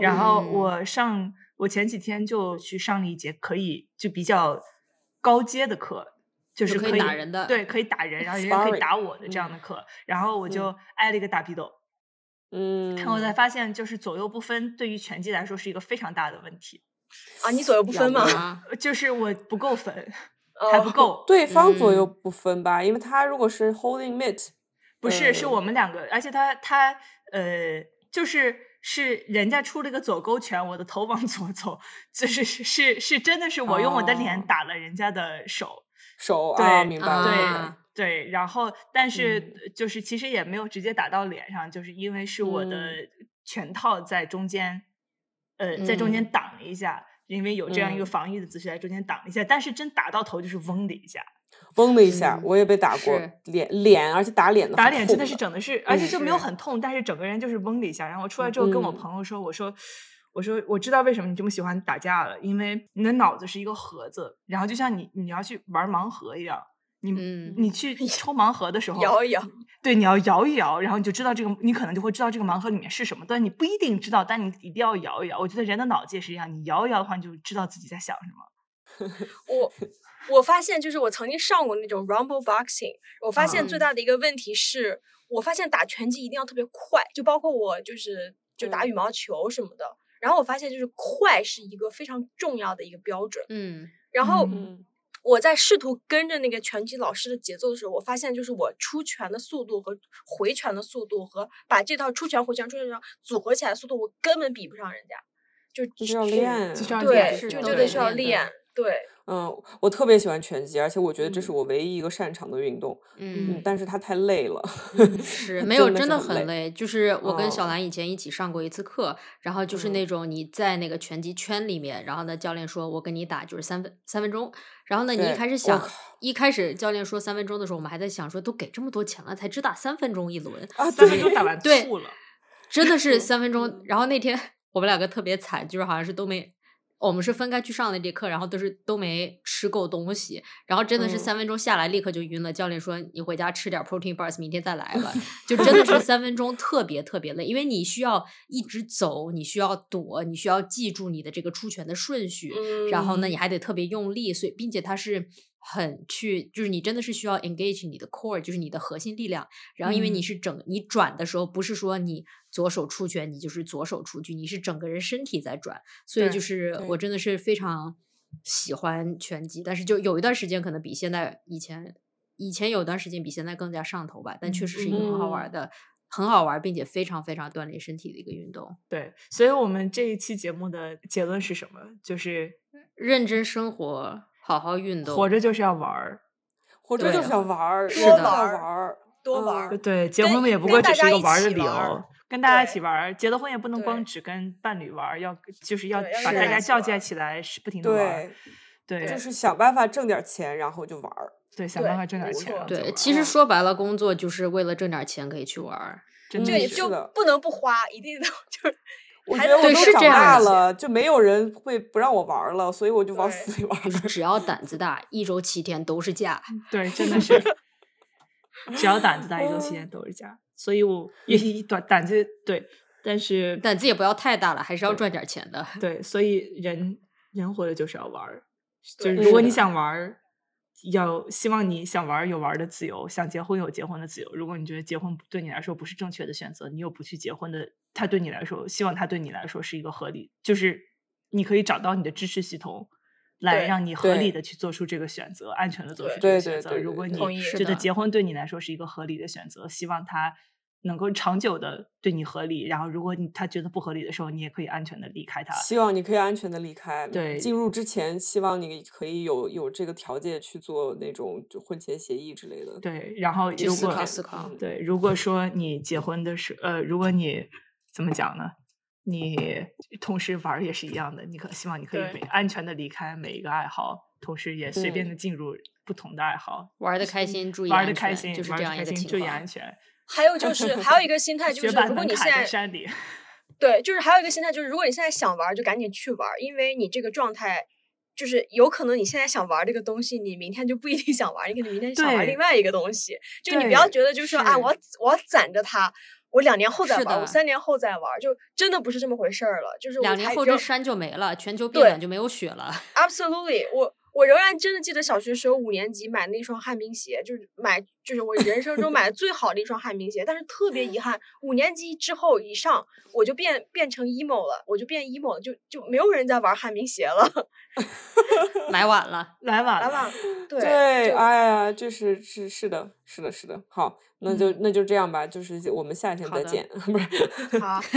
然后嗯我上我前几天就去上了一节可以就比较高阶的课，就就是可以打人的对，可以打人，然后人家可以打我的这样的课，然后我就挨了一个大批斗。嗯，然后我才发现，就是左右不分对于拳击来说是一个非常大的问题，啊，你左右不分吗？就是我不够分，还不哦够。对方左右嗯不分吧，因为他如果是 holding mitt，不是，是呃我们两个，而且他他呃，就是是人家出了个左勾拳，我的头往 左走，就是是是是真的是我用我的脸哦打了人家的手，手对啊，明白了，对啊对，然后但是嗯就是其实也没有直接打到脸上，就是因为是我的嗯拳套在中间，呃，在中间嗯挡了一下。因为有这样一个嗯。防御的姿势在中间挡一下，但是真打到头就是嗡的一下，嗡的一下嗯，我也被打过脸脸，而且打脸的打脸真的是整的是，而且嗯就没有很痛，但是整个人就是嗡的一下。然后我出来之后跟我嗯。朋友说，我说我说我知道为什么你这么喜欢打架了，因为你的脑子是一个盒子，然后就像你你要去玩盲盒一样，你、嗯你去抽盲盒的时候，摇一摇，对，你要摇一摇，然后你就知道这个，你可能就会知道这个盲盒里面是什么，但你不一定知道，但你一定要摇一摇。我觉得人的脑子也是一样，你摇一摇的话，你就知道自己在想什么。我我发现就是我曾经上过那种 Rumble Boxing，我发现最嗯大的一个问题是，我发现打拳击一定要特别快，就包括我就是就打嗯羽毛球什么的。然后我发现就是快是一个非常重要的一个标准。嗯然后嗯我在试图跟着那个拳击老师的节奏的时候，我发现就是我出拳的速度和回拳的速度和把这套出拳回拳出拳组合起来的速度，我根本比不上人家。就就是要练，对就就得需要练。对，嗯，我特别喜欢拳击，而且我觉得这是嗯我唯一一个擅长的运动。嗯，嗯，但是它太累了。是没有，真真的很累。就是我跟小哦兰以前一起上过一次课，然后就是那嗯种你在那个拳击圈里面，然后呢，教练说我跟你打就是三分三分钟，然后呢，你一开始想，一开始教练说三分钟的时候，我们还在想说，都给这么多钱了，才只打三分钟一轮，啊，三分钟打完对吐了。真的是 三分钟嗯。然后那天 我们两个特别惨，就是好像是都没。我们是分开去上的这课，然后都是都没吃够东西，然后真的是嗯。三分钟下来立刻就晕了。教练说你回家吃点 protein bars，明天再来吧。就真的是三分钟特别特别累，因为你需要一直走，你需要躲，你需要记住你的这个出拳的顺序，然后呢，嗯。你还得特别用力，所以并且它是很去，就是你真的是需要 engage 你的 core，就是你的核心力量。然后因为你嗯是整你转的时候，不是说你左手出拳，你就是左手出去，你是整个人身体在转，所以就是我真的是非常喜欢拳击，但是就有一段时间可能比现在以前以前有段时间比现在更加上头吧，但确实是一个很好玩嗯的。很好玩，并且非常非常锻炼身体的一个运动。对，所以我们这一期节目的结论是什么？就是认真生活，好好运动，活着就是要玩儿。活着就是要玩儿，是的多玩儿玩儿，嗯多玩儿对，结跟婚也不过只是一个玩儿的理由，跟大家一起玩儿。结了婚也不能光只跟伴侣玩儿，要就是要把大家叫起家叫进玩儿起来，是不停的玩儿。对，就是想办法挣点钱，然后就玩儿。对，想办法挣点钱。错对，其实说白了，工作就是为了挣点钱可以去玩儿。真的这也就不能不花，一定要 就是我觉得我是都长大了，就没有人会不让我玩儿了，所以我就往死里玩儿。只要胆子大，一周七天都是假。对，真的是，只要胆子大，一周七天都是假。所以我也一胆胆子对，但是胆子也不要太大了，还是要赚点钱的。对，所以人人活着就是要玩儿，就是如果你想玩儿，要希望你想玩儿有玩儿的自由，想结婚有结婚的自由。如果你觉得结婚对你来说不是正确的选择，你又不去结婚的，他对你来说，希望他对你来说是一个合理，就是你可以找到你的支持系统。来让你合理的去做出这个选择，安全的做出这个选择。对对对对如果你觉得结婚对你来说是一个合理的选择，希望他能够长久的对你合理。然后，如果你他觉得不合理的时候，你也可以安全的离开他。希望你可以安全的离开。对进入之前，希望你可以有有这个条件去做那种就婚前协议之类的。对，然后去思如果考思考嗯对，如果说你结婚的时，呃，如果你怎么讲呢？你同时玩儿也是一样的，你可希望你可以每安全的离开每一个爱好，同时也随便嗯的进入不同的爱好，玩的开心，注意玩安全，的开心，就是这样一个情注意况。安全。还有就是还有一个心态就是，如果你现在在山里，对，就是还有一个心态就是，如果你现在想玩儿，就赶紧去玩儿，因为你这个状态。就是有可能你现在想玩儿这个东西，你明天就不一定想玩儿，你可能明天想玩另外一个东西。就你不要觉得就是说啊，我要我要攒着它，我两年后再玩，我三年后再玩，就真的不是这么回事儿了。就是我两年后这山就没了，全球变暖就没有雪了。Absolutely，我我仍然真的记得小学时候五年级买那双旱冰鞋，就是买就是我人生中买的最好的一双旱冰鞋。但是特别遗憾，五年级之后以上，我就变变成 emo 了，我就变 emo 了，就就没有人在玩旱冰鞋了。来晚了，来晚了，来吧，对对，就哎呀，就是是是的，是的，是的。好，那就嗯那就这样吧，就是我们夏天再见，不是。好。